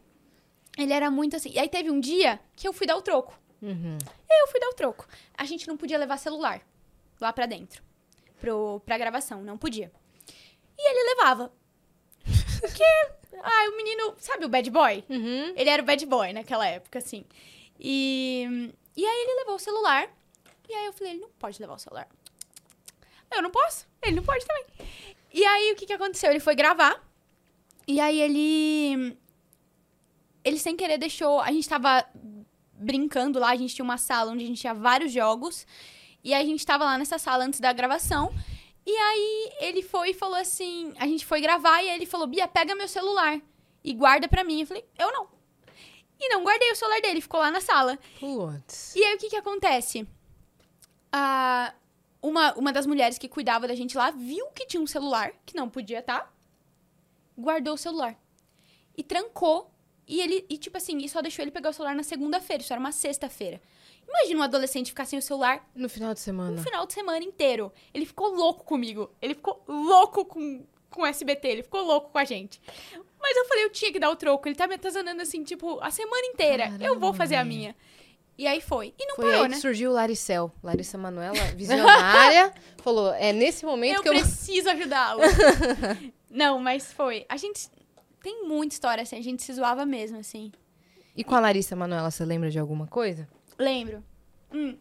Ele era muito assim. E aí teve um dia que eu fui dar o troco. Uhum. Eu fui dar o troco. A gente não podia levar celular lá pra dentro. Pro, pra gravação, não podia. E ele levava. Porque, (laughs) ai, o menino, sabe o bad boy? Uhum. Ele era o bad boy naquela época, assim. E, e aí ele levou o celular. E aí eu falei, ele não pode levar o celular. Eu não posso. Ele não pode também. E aí o que que aconteceu? Ele foi gravar. E aí ele. Ele sem querer deixou. A gente tava brincando lá, a gente tinha uma sala onde a gente tinha vários jogos. E a gente tava lá nessa sala antes da gravação. E aí ele foi e falou assim: a gente foi gravar e aí ele falou: Bia, pega meu celular e guarda pra mim. Eu falei: eu não. E não guardei o celular dele, ficou lá na sala. Putz. E aí o que que acontece? Ah, uma, uma das mulheres que cuidava da gente lá viu que tinha um celular, que não podia estar, guardou o celular. E trancou. E ele, e tipo assim, e só deixou ele pegar o celular na segunda-feira. Isso era uma sexta-feira. Imagina um adolescente ficar sem o celular No final de semana. final de semana inteiro. Ele ficou louco comigo. Ele ficou louco com, com o SBT. Ele ficou louco com a gente. Mas eu falei, eu tinha que dar o troco. Ele tá me atazanando assim, tipo, a semana inteira. eu vou Caramba, fazer a minha. E aí foi. E não Foi parou, aí né? que surgiu o Laricel. Larissa Manoela, visionária, (laughs) falou: é nesse momento Eu que eu. (laughs) preciso ajudá-lo. não, mas foi. A gente tem muita história, assim. A gente se zoava mesmo, assim. E com a Larissa Manoela, você lembra de alguma coisa? Lembro. Hum.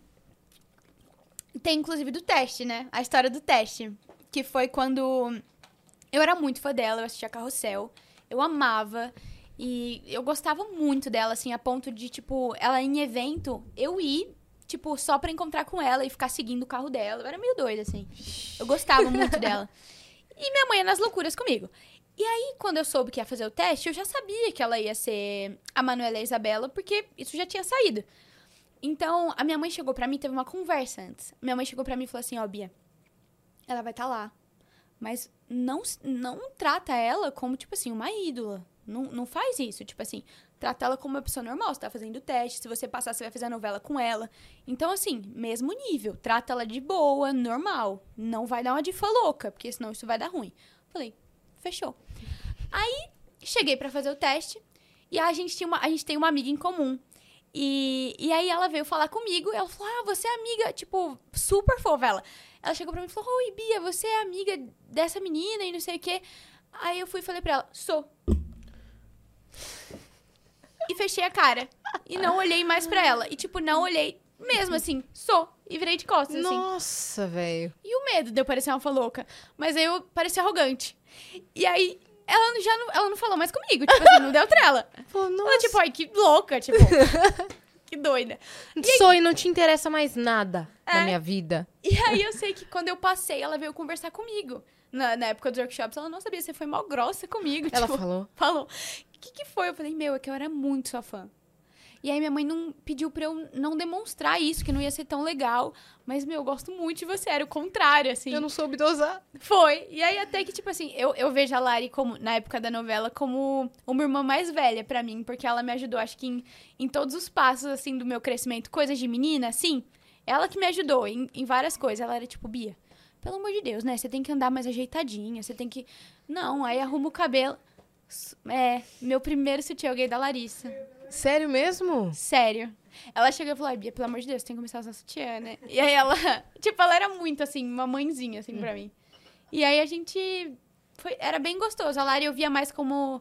Tem, inclusive, do teste, né? A história do teste. Que foi quando... Eu era muito fã dela, eu assistia Carrossel. Eu amava. E eu gostava muito dela, assim, a ponto de, tipo, ela em evento, eu ir, tipo, só pra encontrar com ela e ficar seguindo o carro dela. Eu era meio doida, assim. Eu gostava (laughs) muito dela. E minha mãe ia nas loucuras comigo. E aí, quando eu soube que ia fazer o teste, eu já sabia que ela ia ser a Manuela e a Isabela, porque isso já tinha saído. Então, a minha mãe chegou pra mim, teve uma conversa antes. Minha mãe chegou pra mim e falou assim: Ó, Bia, ela vai estar lá. Mas não, não trata ela como, tipo assim, uma ídola. Não, não faz isso. Tipo assim, trata ela como uma pessoa normal. Você tá fazendo o teste. Se você passar, você vai fazer a novela com ela. Então, assim, mesmo nível. Trata ela de boa, normal. Não vai dar uma difa louca, porque senão isso vai dar ruim. Falei, fechou. Aí, cheguei pra fazer o teste. E a gente, tinha uma, a gente tem uma amiga em comum. E, e aí ela veio falar comigo. Ela falou: Ah, você é amiga, tipo, super fofa ela. Ela chegou pra mim e falou: Oi, Bia, você é amiga dessa menina e não sei o quê. Aí eu fui e falei pra ela: Sou. E fechei a cara. E não olhei mais pra ela. E, tipo, não olhei mesmo assim, sou. E virei de costas, assim. Nossa, velho. E o medo de eu parecer uma louca. Mas aí eu parecia arrogante. E aí, ela já não, ela não falou mais comigo. Tipo assim, não deu trela. (laughs) Pô, Ela, nossa. tipo, ai, que louca, tipo. (laughs) que doida. Sou e não te interessa mais nada na É. minha vida. E aí eu sei que quando eu passei, ela veio conversar comigo. Na, na época dos workshops, ela não sabia, você foi mal grossa comigo. Ela tipo, falou. falou. O que, que foi? Eu falei, meu, é que eu era muito sua fã. E aí minha mãe não pediu pra eu não demonstrar isso, que não ia ser tão legal. Mas, meu, eu gosto muito de você, era o contrário, assim. Eu não soube dosar. Foi. E aí até que, tipo assim, eu, eu vejo a Lari como, na época da novela, como uma irmã mais velha pra mim, porque ela me ajudou, acho que em, em todos os passos, assim, do meu crescimento, coisas de menina, assim, ela que me ajudou em, em várias coisas. Ela era tipo, Bia, pelo amor de Deus, né? Você tem que andar mais ajeitadinha, você tem que. Não, aí arruma o cabelo. É, meu primeiro sutiã eu ganhei da Larissa. Sério mesmo? Sério. Ela chegou e falou, "Ai, Bia, pelo amor de Deus, tem que começar a usar sutiã, né? E aí ela, (laughs) tipo, ela era muito, assim, uma mãezinha, assim, pra mim. E aí a gente, foi, era bem gostoso. A Lari eu via mais como,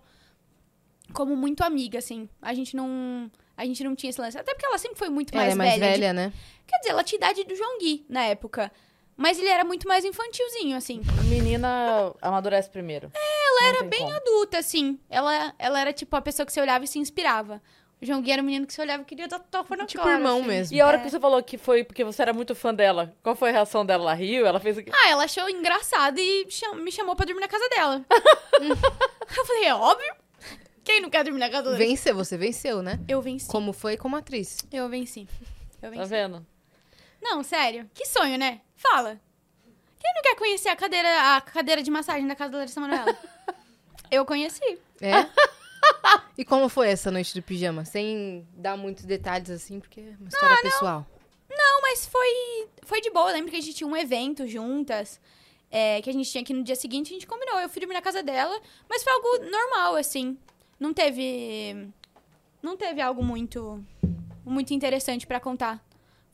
como muito amiga, assim. A gente não, a gente não tinha esse lance. Até porque ela sempre foi muito Ela mais, é mais velha. de- velha, né? Quer dizer, ela tinha idade do João Gui, na época. Mas ele era muito mais infantilzinho, assim. Menina amadurece primeiro. Ela era bem Adulta, assim. Ela, ela era, tipo, a pessoa que você olhava e se inspirava. O João Gui era o menino que você olhava e queria dar tofa na Tipo cara. irmão assim. mesmo. E a hora É. que você falou que foi porque você era muito fã dela, qual foi a reação dela? Ela riu? Ela fez o quê? Ah, ela achou engraçado e cham- me chamou pra dormir na casa dela. (laughs) eu falei, é óbvio. Quem não quer dormir na casa dela? Venceu, você venceu, né? Eu venci. Como foi como atriz. Eu venci. Eu Tá venci. vendo? Não, sério. Que sonho, né? Fala. Quem não quer conhecer a cadeira, a cadeira de massagem da casa da Larissa Manoela? (laughs) eu conheci. É? e como foi essa noite do pijama? Sem dar muitos detalhes assim, porque é uma história pessoal. Não, mas foi, foi de boa. Eu lembro que a gente tinha um evento juntas. é, que a gente tinha aqui no dia seguinte, a gente combinou. Eu fui dormir na casa dela, mas foi algo normal, assim. Não teve. Não teve algo muito. Muito interessante pra contar.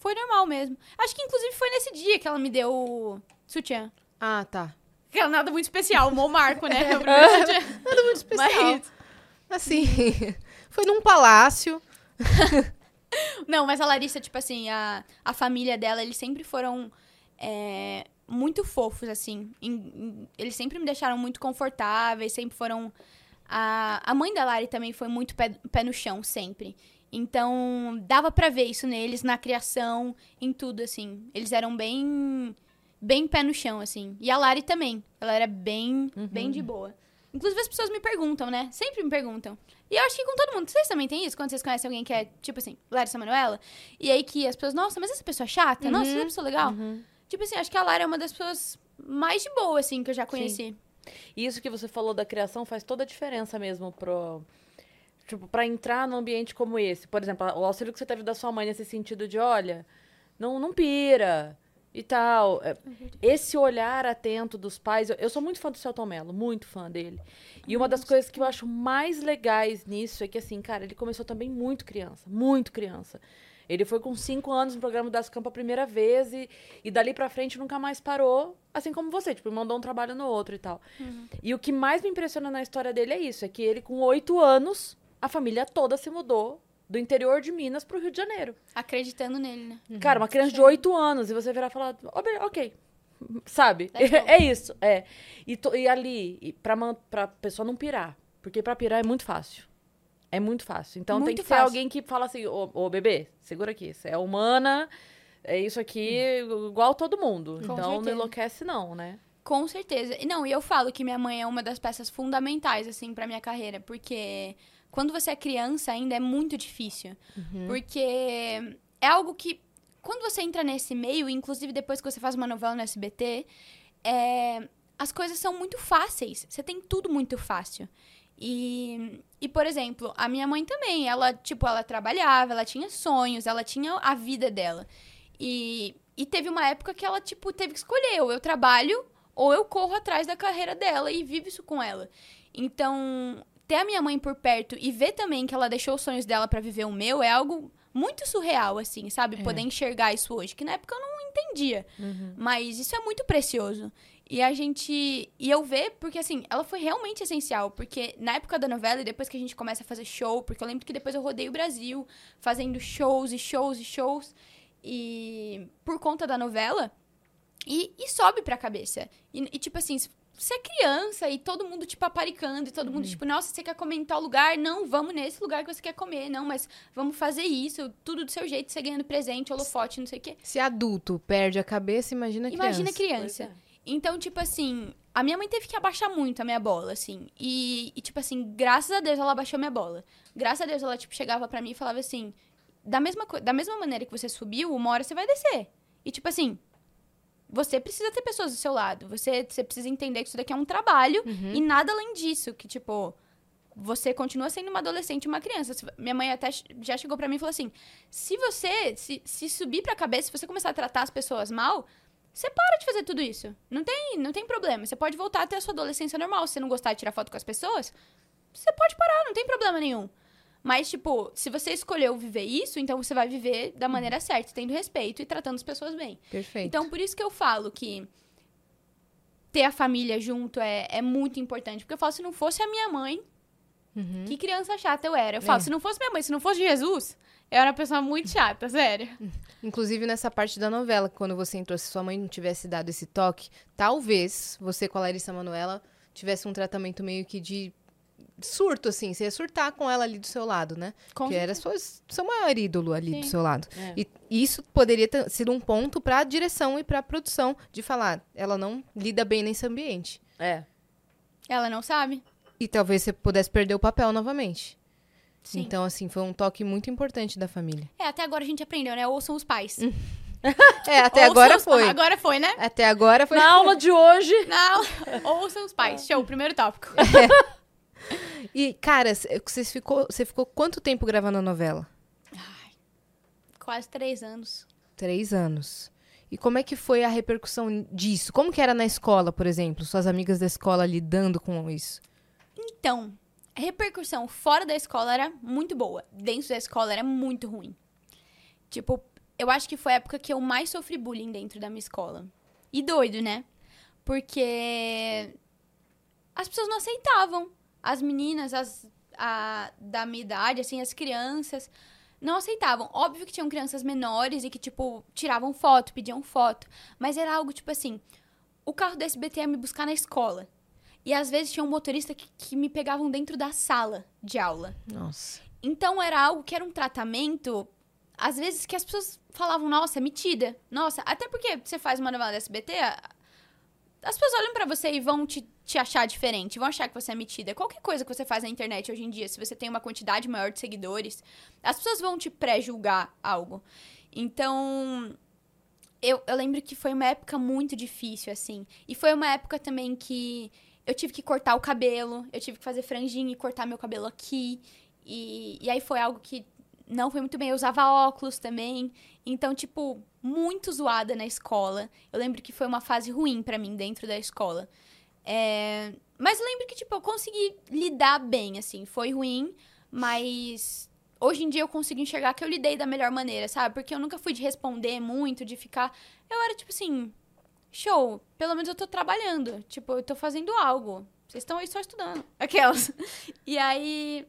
Foi normal mesmo. Acho que inclusive foi nesse dia que ela me deu o sutiã. Ah, tá. Que era nada muito especial, o Marco, né? (laughs) Sutiã. Nada muito especial. Mas- Assim, (laughs) foi num palácio. (laughs) Não, mas a Larissa, tipo assim, a, a família dela, eles sempre foram é, muito fofos, assim. Em- em- eles sempre me deixaram muito confortáveis, sempre foram. A, a mãe da Lari também foi muito pé, pé no chão, sempre. Então, dava pra ver isso neles, na criação, em tudo, assim. Eles eram bem. Bem pé no chão, assim. E a Lari também. Ela era bem, bem de boa. Inclusive, as pessoas me perguntam, né? Sempre me perguntam. E eu acho que com todo mundo. Vocês também têm isso? Quando vocês conhecem alguém que é, tipo assim, Larissa Manoela? E aí que as pessoas, nossa, mas essa pessoa é chata? Nossa, essa pessoa é legal? Tipo assim, acho que a Lara é uma das pessoas mais de boa, assim, que eu já conheci. E isso que você falou da criação faz toda a diferença mesmo pro. Tipo, pra entrar num ambiente como esse. Por exemplo, o auxílio que você teve da sua mãe nesse sentido de, olha, não, não pira e tal. É, Esse olhar atento dos pais. Eu, eu sou muito fã do Celton Mello, muito fã dele. E uma das coisas que eu acho mais legais nisso é que, assim, cara, ele começou também muito criança, muito criança. Ele foi com cinco anos no programa das Campas a primeira vez e, e dali pra frente nunca mais parou, assim como você, tipo, mandou um trabalho no outro e tal. E o que mais me impressiona na história dele é isso, é que ele com oito anos, a família toda se mudou do interior de Minas pro Rio de Janeiro. Acreditando nele, né? Cara, uma criança de oito anos, e você virar e falar, "Ok, ok, sabe? Go. (laughs) É isso, é. E, to- e ali, e pra, man, pra pessoa não pirar, porque pra pirar é muito fácil. É muito fácil. Então tem Muito que ser fácil. alguém que fala assim, ô, ô bebê, segura aqui, você é humana, é isso aqui igual todo mundo. então não certeza. enlouquece não, né? Com certeza. E Não, e eu falo que minha mãe é uma das peças fundamentais, assim, pra minha carreira. Porque quando você é criança ainda é muito difícil. Porque é algo que, quando você entra nesse meio, inclusive depois que você faz uma novela no SBT, é, as coisas são muito fáceis. Você tem tudo muito fácil. E, e, por exemplo, a minha mãe também, ela, tipo, ela trabalhava, ela tinha sonhos, ela tinha a vida dela. E, e teve uma época que ela, tipo, teve que escolher, ou eu trabalho, ou eu corro atrás da carreira dela e vivo isso com ela. Então, ter a minha mãe por perto e ver também que ela deixou os sonhos dela pra viver o meu é algo muito surreal, assim, sabe? Poder enxergar isso hoje, que na época eu não entendia. Mas isso é muito precioso. E a gente. E eu ver, porque assim, ela foi realmente essencial. Porque na época da novela, e depois que a gente começa a fazer show, porque eu lembro que depois eu rodei o Brasil fazendo shows e shows e shows. E por conta da novela. E, e sobe pra cabeça. E, e, tipo assim, você é criança e todo mundo te paparicando, e todo mundo, tipo, nossa, você quer comer em tal lugar? Não, vamos nesse lugar que você quer comer. Não, mas vamos fazer isso, tudo do seu jeito, você ganhando presente, holofote, não sei o quê. Se adulto perde a cabeça, imagina criança. Imagina criança. É. Então, tipo assim, A minha mãe teve que abaixar muito a minha bola, assim. E, e, tipo assim, graças a Deus ela abaixou minha bola. Graças a Deus ela, tipo, chegava pra mim e falava assim: da mesma, da mesma maneira que você subiu, uma hora você vai descer. E, tipo assim, você precisa ter pessoas do seu lado. Você, você precisa entender que isso daqui é um trabalho e nada além disso. Que, tipo, você continua sendo uma adolescente, uma criança. Minha mãe até já chegou pra mim e falou assim: se você se, se subir pra cabeça, se você começar a tratar as pessoas mal, você para de fazer tudo isso. Não tem, não tem problema. Você pode voltar a ter a sua adolescência normal. Se você não gostar de tirar foto com as pessoas, você pode parar, não tem problema nenhum. Mas, tipo, se você escolheu viver isso, então você vai viver da maneira certa, tendo respeito e tratando as pessoas bem. Perfeito. Então, por isso que eu falo que ter a família junto é, é muito importante. Porque eu falo, se não fosse a minha mãe, Uhum. que criança chata eu era. Eu falo, É. se não fosse minha mãe, se não fosse Jesus, eu era uma pessoa muito chata, sério. Inclusive nessa parte da novela, quando você entrou, se sua mãe não tivesse dado esse toque, talvez você com a Larissa Manoela tivesse um tratamento meio que de surto, assim. Você ia surtar com ela ali do seu lado, né? Com que era sua, seu maior ídolo ali Sim. do seu lado. É. E isso poderia ter sido um ponto pra direção e pra produção de falar, ela não lida bem nesse ambiente. É. Ela não sabe. E talvez você pudesse perder o papel novamente. Sim. Então, assim, foi um toque muito importante da família. É, até agora a gente aprendeu, né? Ouçam os pais. (laughs) É, até Ouçam agora os- foi. Agora foi, né? Até agora foi. Na aula de hoje. Não, (laughs) ouçam os pais. Show, primeiro tópico. E, cara, você ficou, você ficou quanto tempo gravando a novela? Quase três anos. Três anos. E como é que foi a repercussão disso? Como que era na escola, por exemplo? Suas amigas da escola lidando com isso? Então, a repercussão fora da escola era muito boa. Dentro da escola era muito ruim. Tipo, eu acho que foi a época que eu mais sofri bullying dentro da minha escola. E doido, né? Porque as pessoas não aceitavam. As meninas, as a- da minha idade, assim, as crianças, não aceitavam. Óbvio que tinham crianças menores e que, tipo, tiravam foto, pediam foto. Mas era algo, tipo assim, o carro da SBT ia me buscar na escola. E às vezes tinha um motorista que, que me pegavam dentro da sala de aula. Nossa. Então era algo que era um tratamento, às vezes que as pessoas falavam, nossa, é metida. Nossa, até porque você faz uma novela da SBT, as pessoas olham pra você e vão te, te achar diferente, vão achar que você é metida. Qualquer coisa que você faz na internet hoje em dia, se você tem uma quantidade maior de seguidores, as pessoas vão te pré-julgar algo. Então, eu, eu lembro que foi uma época muito difícil, assim. E foi uma época também que eu tive que cortar o cabelo, eu tive que fazer franjinha e cortar meu cabelo aqui. E, e aí foi algo que não foi muito bem. Eu usava óculos também. Então, tipo, muito zoada na escola. Eu lembro que foi uma fase ruim pra mim dentro da escola. É, Mas lembro que, tipo, eu consegui lidar bem, assim. Foi ruim, mas hoje em dia eu consigo enxergar que eu lidei da melhor maneira, sabe? Porque eu nunca fui de responder muito, de ficar. Eu era tipo assim, show, pelo menos eu tô trabalhando. Tipo, eu tô fazendo algo. Vocês estão aí só estudando. (laughs) Aquelas. E aí.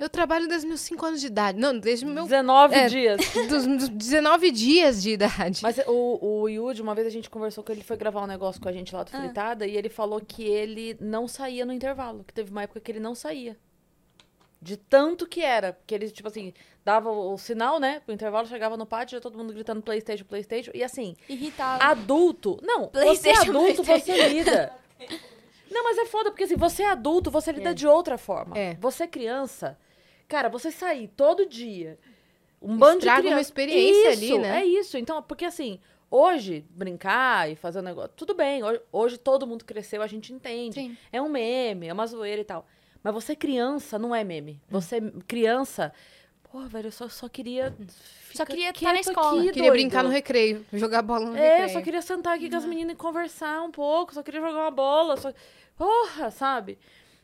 Eu trabalho desde meus 5 anos de idade. Não, desde meu, 19 É. dias. (laughs) dos, dos 19 dias de idade. Mas o, o Yudi, uma vez a gente conversou com ele, foi gravar um negócio com a gente lá do Ah. Fritada, e ele falou que ele não saía no intervalo, que teve uma época que ele não saía. De tanto que era. Porque ele, tipo assim, dava o, sinal, né, pro intervalo, chegava no pátio, já todo mundo gritando Playstation, Playstation, e assim, Irritava. adulto... Não, você é PlayStation, adulto, PlayStation. você lida. Não, mas é foda, porque assim, você é adulto, você lida de outra forma. É. Você é criança, cara, você sair todo dia... Um bando de Estraga uma criança. experiência isso, ali, né? É isso. Então, porque assim, hoje, brincar e fazer um negócio, tudo bem. Hoje, hoje todo mundo cresceu, a gente entende. Sim. É um meme, é uma zoeira e tal. Mas você criança não é meme. Você criança, pô, velho, eu só, só queria. Só ficar queria estar na quieto escola. aqui, Queria brincar no recreio, jogar bola no É, recreio. só queria sentar aqui com as meninas e conversar um pouco, só queria jogar uma bola, só... Porra, sabe?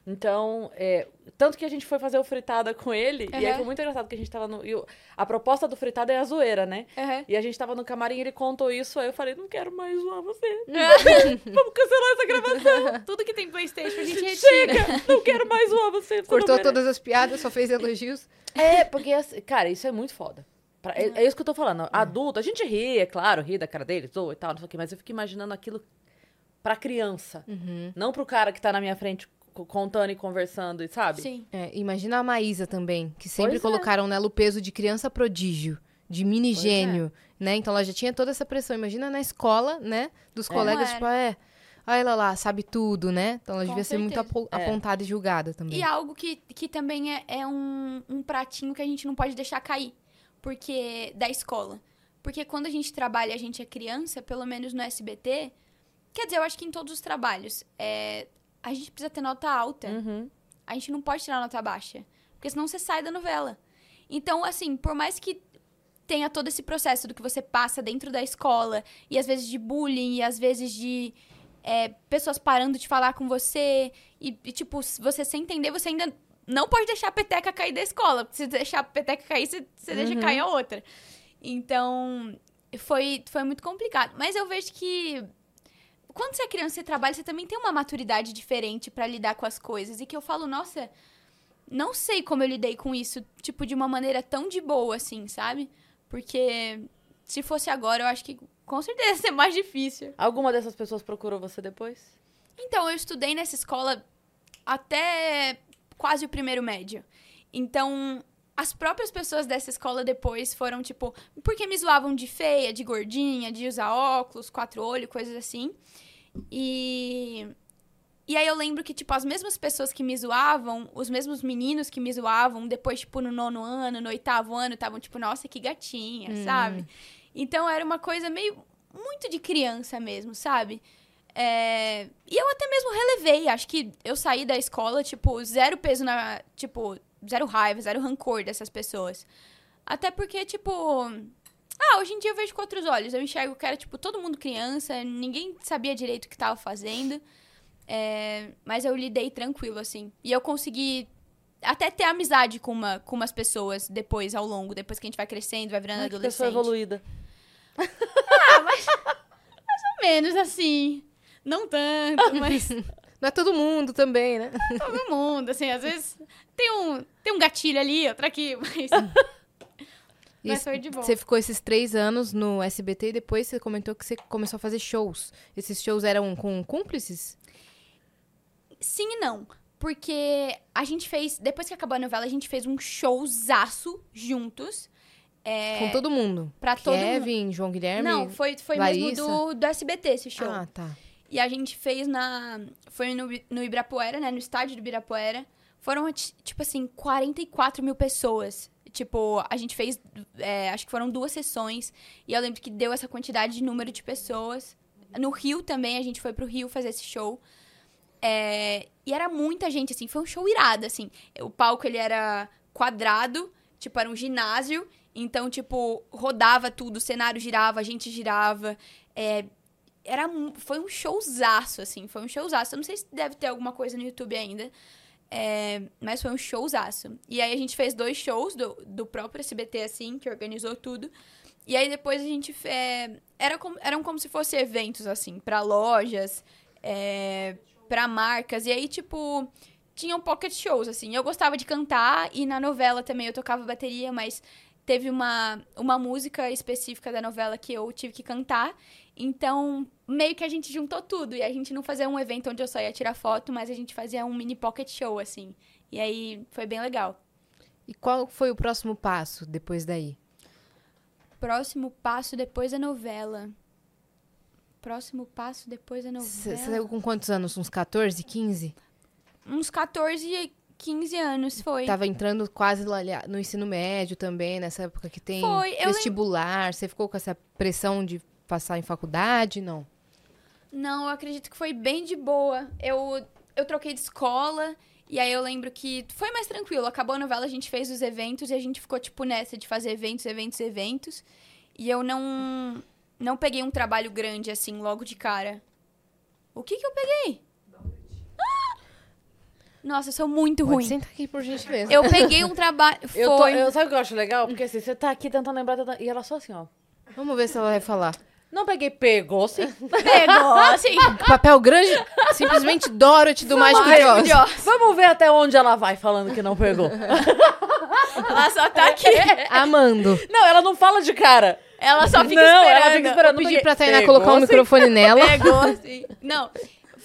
Então, é, tanto que a gente foi fazer o fritada com ele, e aí Uhum. foi muito engraçado que a gente tava no. e o- a proposta do fritada é a zoeira, né? Uhum. E a gente tava no camarim e ele contou isso, aí eu falei, não quero mais zoar você. (laughs) Vamos cancelar essa gravação. (laughs) Tudo que tem Playstation a gente retira. Chega! Não quero mais zoar você. você Cortou todas as piadas, só fez elogios. É, porque, assim, cara, isso é muito foda. Pra- é, é isso que eu tô falando. Adulto, a gente ri, é claro, ri da cara dele, zoa e tal, não sei o quê, mas eu fico imaginando aquilo pra criança. Não pro cara que tá na minha frente contando e conversando, e sabe? Sim. É, imagina a Maísa também, que sempre Pois é. colocaram nela o peso de criança prodígio, de mini gênio, né? Então ela já tinha toda essa pressão. Imagina na escola, né? Dos É. colegas, tipo, é. ah, ela lá sabe tudo, né? Então ela Com devia ser muito certeza. apo- É. apontada e julgada também. E algo que, que também é, é um, um pratinho que a gente não pode deixar cair. Porque. Da escola. Porque quando a gente trabalha, a gente é criança, pelo menos no SBT. Quer dizer, eu acho que em todos os trabalhos. É, a gente precisa ter nota alta. Uhum. A gente não pode tirar nota baixa. Porque senão você sai da novela. Então, assim, por mais que tenha todo esse processo do que você passa dentro da escola, e às vezes de bullying, e às vezes de é, pessoas parando de falar com você, e, e, tipo, se você sem entender, você ainda não pode deixar a peteca cair da escola. Se deixar a peteca cair, você, você deixa Uhum. cair a outra. Então, foi, foi muito complicado. Mas eu vejo que quando você é criança, você trabalha, você também tem uma maturidade diferente pra lidar com as coisas. E que eu falo, nossa, não sei como eu lidei com isso, tipo, de uma maneira tão de boa, assim, sabe? Porque se fosse agora, eu acho que com certeza ia (laughs) ser mais difícil. Alguma dessas pessoas procurou você depois? Então, eu estudei nessa escola até quase o primeiro médio. Então, as próprias pessoas dessa escola depois foram, tipo, porque me zoavam de feia, de gordinha, de usar óculos, quatro olhos, coisas assim. E. E aí eu lembro que, tipo, as mesmas pessoas que me zoavam, os mesmos meninos que me zoavam, depois, tipo, no nono ano, no oitavo ano, estavam, tipo, nossa, que gatinha, sabe? Então era uma coisa meio. muito de criança mesmo, sabe? É, E eu até mesmo relevei. Acho que eu saí da escola, tipo, zero peso na. Tipo, zero raiva, zero rancor dessas pessoas. Até porque, tipo. Ah, hoje em dia eu vejo com outros olhos. Eu enxergo que era, tipo, todo mundo criança, ninguém sabia direito o que tava fazendo. É, Mas eu lidei tranquilo, assim. E eu consegui até ter amizade com, uma, com umas pessoas depois, ao longo, depois que a gente vai crescendo, vai virando Ai, que pessoa adolescente. evoluída. Menos assim. Não tanto, (laughs) mas Não é todo mundo também, né? todo mundo, assim, às vezes tem um, tem um gatilho ali, outro aqui, mas. (laughs) E foi de boa. Você ficou esses três anos no SBT e depois você comentou que você começou a fazer shows. Esses shows eram com cúmplices? Sim e não. Porque a gente fez, depois que acabou a novela, a gente fez um showzaço juntos. É, Com todo mundo? pra todo mundo. Kevin, João Guilherme? Não, foi, foi Larissa? mesmo do, do SBT esse show. Ah, tá. E a gente fez na. Foi no, no Ibirapuera, né? No estádio do Ibirapuera. Foram, ti- tipo assim, 44 mil pessoas. Tipo, a gente fez. é, acho que foram duas sessões. E eu lembro que deu essa quantidade de número de pessoas. No Rio também, a gente foi pro Rio fazer esse show. É, e era muita gente, assim. Foi um show irado, assim. O palco, ele era quadrado. Tipo, era um ginásio. Então, tipo, rodava tudo. O cenário girava, a gente girava. É, era foi um showzaço, assim, foi um showzaço. Eu não sei se deve ter alguma coisa no YouTube ainda, é, mas foi um showzaço. E aí a gente fez dois shows do, do próprio SBT, assim, que organizou tudo. E aí depois a gente é, era como, eram como se fossem eventos, assim, pra lojas, é, pra marcas. E aí, tipo, tinham pocket shows, assim. Eu gostava de cantar e na novela também eu tocava bateria, mas teve uma, uma música específica da novela que eu tive que cantar. Então, meio que a gente juntou tudo. E a gente não fazia um evento onde eu só ia tirar foto, mas a gente fazia um mini pocket show, assim. E aí foi bem legal. E qual foi o próximo passo depois daí? Próximo passo depois da novela. Próximo passo depois da novela. Você saiu com quantos anos? Uns 14, 15? Uns 14, 15 anos foi. Tava entrando quase lá no ensino médio também, nessa época que tem Foi, vestibular. Você ficou com essa pressão de passar em faculdade? Não. Não, eu acredito que foi bem de boa. Eu, eu troquei de escola e aí eu lembro que foi mais tranquilo. Acabou a novela, a gente fez os eventos e a gente ficou, tipo, nessa de fazer eventos, eventos, eventos. E eu não, não peguei um trabalho grande, assim, logo de cara. O que que eu peguei? Ah! Nossa, eu sou muito Pode ruim. sentar aqui, por gentileza. Eu peguei um trabalho. Foi. Eu tô, eu, sabe o que eu acho legal? Porque assim, você tá aqui tentando lembrar, tentando- e ela só assim, ó. Vamos ver se ela vai falar. Não peguei, pegou sim. Pegou, (laughs) assim. Papel grande, simplesmente Dorothy do Mágico de Oz. Vamos ver até onde ela vai falando que não pegou. (laughs) Ela só tá aqui. (laughs) Amando. Não, ela não fala de cara. Ela só fica não, esperando. ela fica esperando. Pedir não pra peguei. Tainá colocar o sim. microfone nela. Pegou, assim. Não,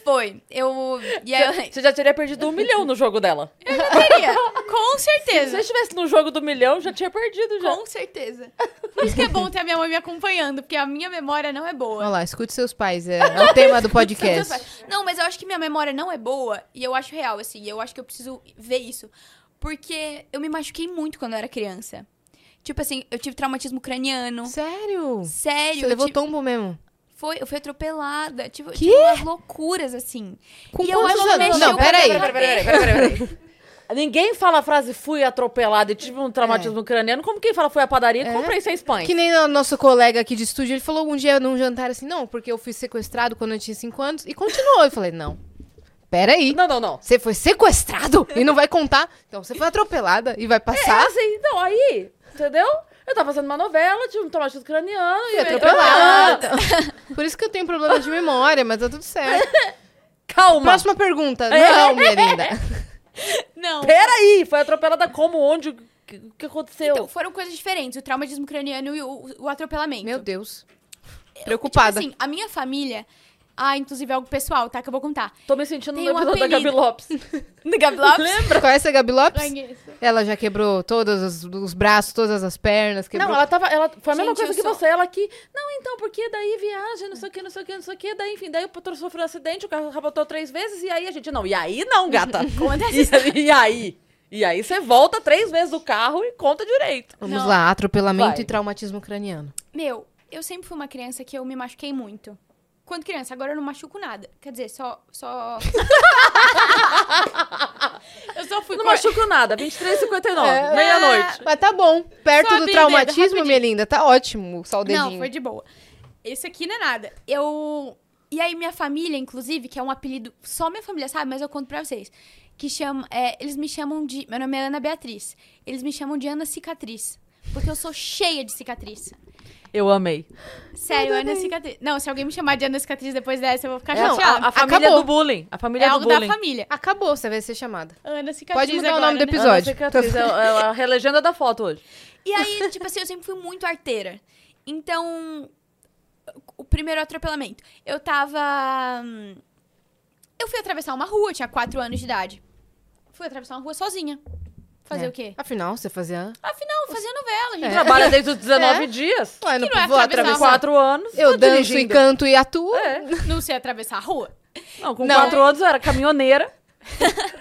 Foi. Eu. E aí eu Você já teria perdido um milhão no jogo dela. queria. Com (laughs) Se certeza. você estivesse no jogo do milhão, já tinha perdido já. Com certeza. Por isso que é bom ter a minha mãe me acompanhando, porque a minha memória não é boa. Olha lá, escute seus pais. É, é o tema do (laughs) podcast. Não, mas eu acho que minha memória não é boa e eu acho real, assim. Eu acho que eu preciso ver isso. Porque eu me machuquei muito quando eu era criança. Tipo assim, eu tive traumatismo craniano. Sério? Sério. Você eu levou tive- tombo mesmo? Foi, eu fui atropelada. Tive, Quê? tive umas loucuras, assim. Com E eu acho que mexeu Não, a peraí. Peraí, peraí, peraí, peraí, (laughs) peraí. Ninguém fala a frase fui atropelado e tive um traumatismo craniano. Como quem fala foi à padaria e É. comprei seis pães? Que nem o nosso colega aqui de estúdio, ele falou um dia num jantar assim, não, porque eu fui sequestrado quando eu tinha 5 anos, e continuou. Eu falei, não, peraí, Não, não, não. você foi sequestrado e não vai contar? Então você foi atropelada e vai É passar? assim, não, aí, entendeu? Eu tava fazendo uma novela, tive um traumatismo craniano e Fui eu- atropelada. (laughs) Por isso que eu tenho problema de memória, mas tá tudo certo. (laughs) Calma. Próxima pergunta. Não, minha linda. (laughs) Não. Peraí, foi atropelada como? Onde? O que, aconteceu? Então, foram coisas diferentes. O traumatismo craniano e o, o atropelamento. Meu Deus. Tipo Preocupada. assim, a minha família... Ah, inclusive é algo pessoal, tá? Que eu vou contar. Tô me sentindo Tem no um episódio da Gabi apelido. Lopes. (laughs) No Gabi Lopes? Lembra? Conhece a Gabi Lopes? Conheço. Ela já quebrou todos os, os braços, todas as pernas. Quebrou... Não, ela tava. Ela, foi a mesma Gente, coisa eu que sou- você. Ela aqui. Não, então, porque daí viagem, não sei o que, não sei o que, não sei o que. Daí, enfim, daí o patrão sofreu um acidente, o carro rabotou três vezes, e aí a gente. Não, e aí não, gata. (laughs) Conta essa e, e aí? E aí você volta três vezes do carro e conta direito. Vamos Não. lá, atropelamento Vai. e traumatismo craniano. Meu, eu sempre fui uma criança que eu me machuquei muito. Quando criança, agora eu não machuco nada. Quer dizer, só. só... (laughs) eu só fui Não cor- machuco nada. 23h59, É. meia-noite. Mas tá bom. Perto Só do traumatismo, dedo, minha linda, tá ótimo. Só o dedinho. Não, foi de boa. Esse aqui não é nada. Eu. E aí, minha família, inclusive, que é um apelido. Só minha família sabe, mas eu conto pra vocês. Que chama. é, eles me chamam de. Meu nome é Ana Beatriz. Eles me chamam de Ana Cicatriz. Porque eu sou cheia de cicatriz. Eu amei. Sério, Ana Cicatriz. Não, se alguém me chamar de Ana Cicatriz depois dessa, eu vou ficar É, chateada. a, a família Acabou. do bullying. A família é do algo da família. Acabou, você vai ser chamada. Ana Cicatriz. Pode mudar o agora, nome do né? episódio. Ana Cicatriz, é, é a relegenda da foto hoje. E aí, (laughs) tipo assim, eu sempre fui muito arteira. Então, o primeiro atropelamento. Eu tava. hum, Eu fui atravessar uma rua, eu tinha 4 anos de idade. Fui atravessar uma rua sozinha. Fazer É. o quê? Afinal, você fazia. Afinal, fazia novela, gente. É. Trabalha desde os 19 (laughs) É. dias. Ué, não não é vou atravessar Quatro anos. Eu danço e dirigindo. canto e atuo. É. Não sei atravessar a rua. Não, com Não. quatro anos eu era caminhoneira. (laughs)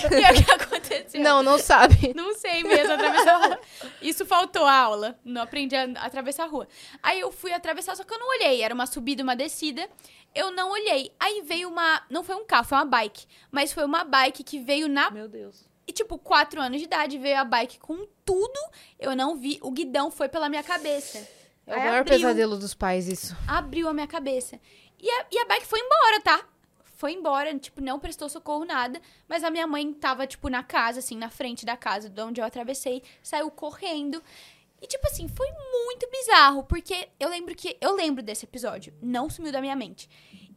E o que aconteceu? Não, não sabe. Não sei mesmo atravessar a rua. Isso faltou a aula. Não aprendi a atravessar a rua. Aí eu fui atravessar, só que eu não olhei. Era uma subida e uma descida. Eu não olhei. Aí veio uma. Não foi um carro, foi uma bike. Mas foi uma bike que veio na. Meu Deus. E, tipo, quatro anos de idade, veio a bike com tudo. Eu não vi. O guidão foi pela minha cabeça. É o maior abriu, pesadelo dos pais, isso. Abriu a minha cabeça. E a, e a bike foi embora, tá? Foi embora, tipo, não prestou socorro, nada. Mas a minha mãe tava, tipo, na casa, assim, na frente da casa de onde eu atravessei. Saiu correndo. E, tipo assim, foi muito bizarro. Porque eu lembro que... Eu lembro desse episódio. Não sumiu da minha mente.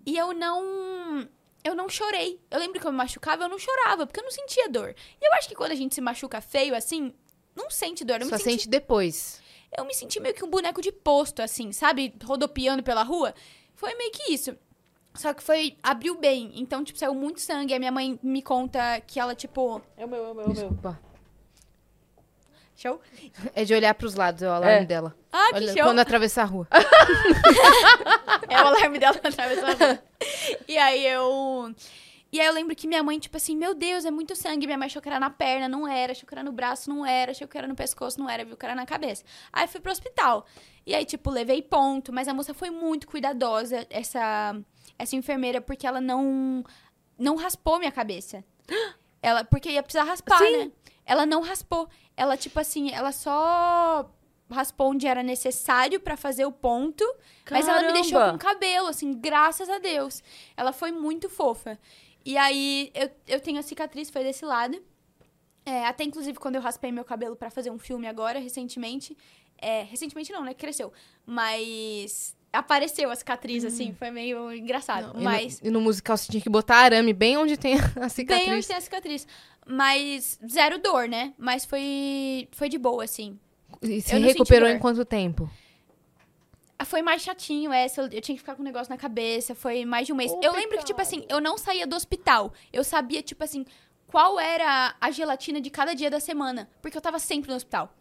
E eu não... Eu não chorei. Eu lembro que eu me machucava, eu não chorava. Porque eu não sentia dor. E eu acho que quando a gente se machuca feio, assim... Não sente dor. Eu Só me senti sente depois. eu me senti meio que um boneco de posto, assim, sabe? Rodopiando pela rua. Foi meio que isso. Só que foi. abriu bem. Então, tipo, saiu muito sangue. A minha mãe me conta que ela, tipo. É o meu, é o meu, é o meu. Desculpa. Show? É de olhar pros lados, é o alarme É. dela. Ah, que Olha, show! quando atravessar a rua. (laughs) É o alarme dela na travessa da rua. E aí eu. E aí eu lembro que minha mãe, tipo assim, meu Deus, é muito sangue. Minha mãe achou que era na perna, não era. Achou que era no braço, não era. Achou que era no pescoço, não era. Viu que era na cabeça. Aí fui pro hospital. E aí, tipo, levei ponto. Mas a moça foi muito cuidadosa, essa, essa enfermeira, porque ela não, não raspou minha cabeça. (gasps) Ela, porque ia precisar raspar, Sim. né? Ela não raspou. Ela, tipo assim, ela só raspou onde era necessário pra fazer o ponto. Mas ela me deixou Caramba. com cabelo, assim, graças a Deus. Ela foi muito fofa. E aí, eu, eu tenho a cicatriz, foi desse lado. É, até, inclusive, quando eu raspei meu cabelo pra fazer um filme agora, recentemente. É, recentemente não, né? Cresceu. Mas apareceu a cicatriz, assim, foi meio engraçado. Não, e no- mas... E no, musical você tinha que botar arame bem onde tem (laughs) a Bem cicatriz. onde tem a cicatriz. Mas zero dor, né? Mas foi, foi de boa, assim. E se Eu recuperou em quanto tempo? Foi mais chatinho essa, eu, tinha que ficar com um negócio na cabeça, foi mais de um mês. eu lembro que, tipo assim, eu não saía do hospital. Eu sabia, tipo assim, qual era a gelatina de cada dia da semana. Porque eu tava sempre no hospital.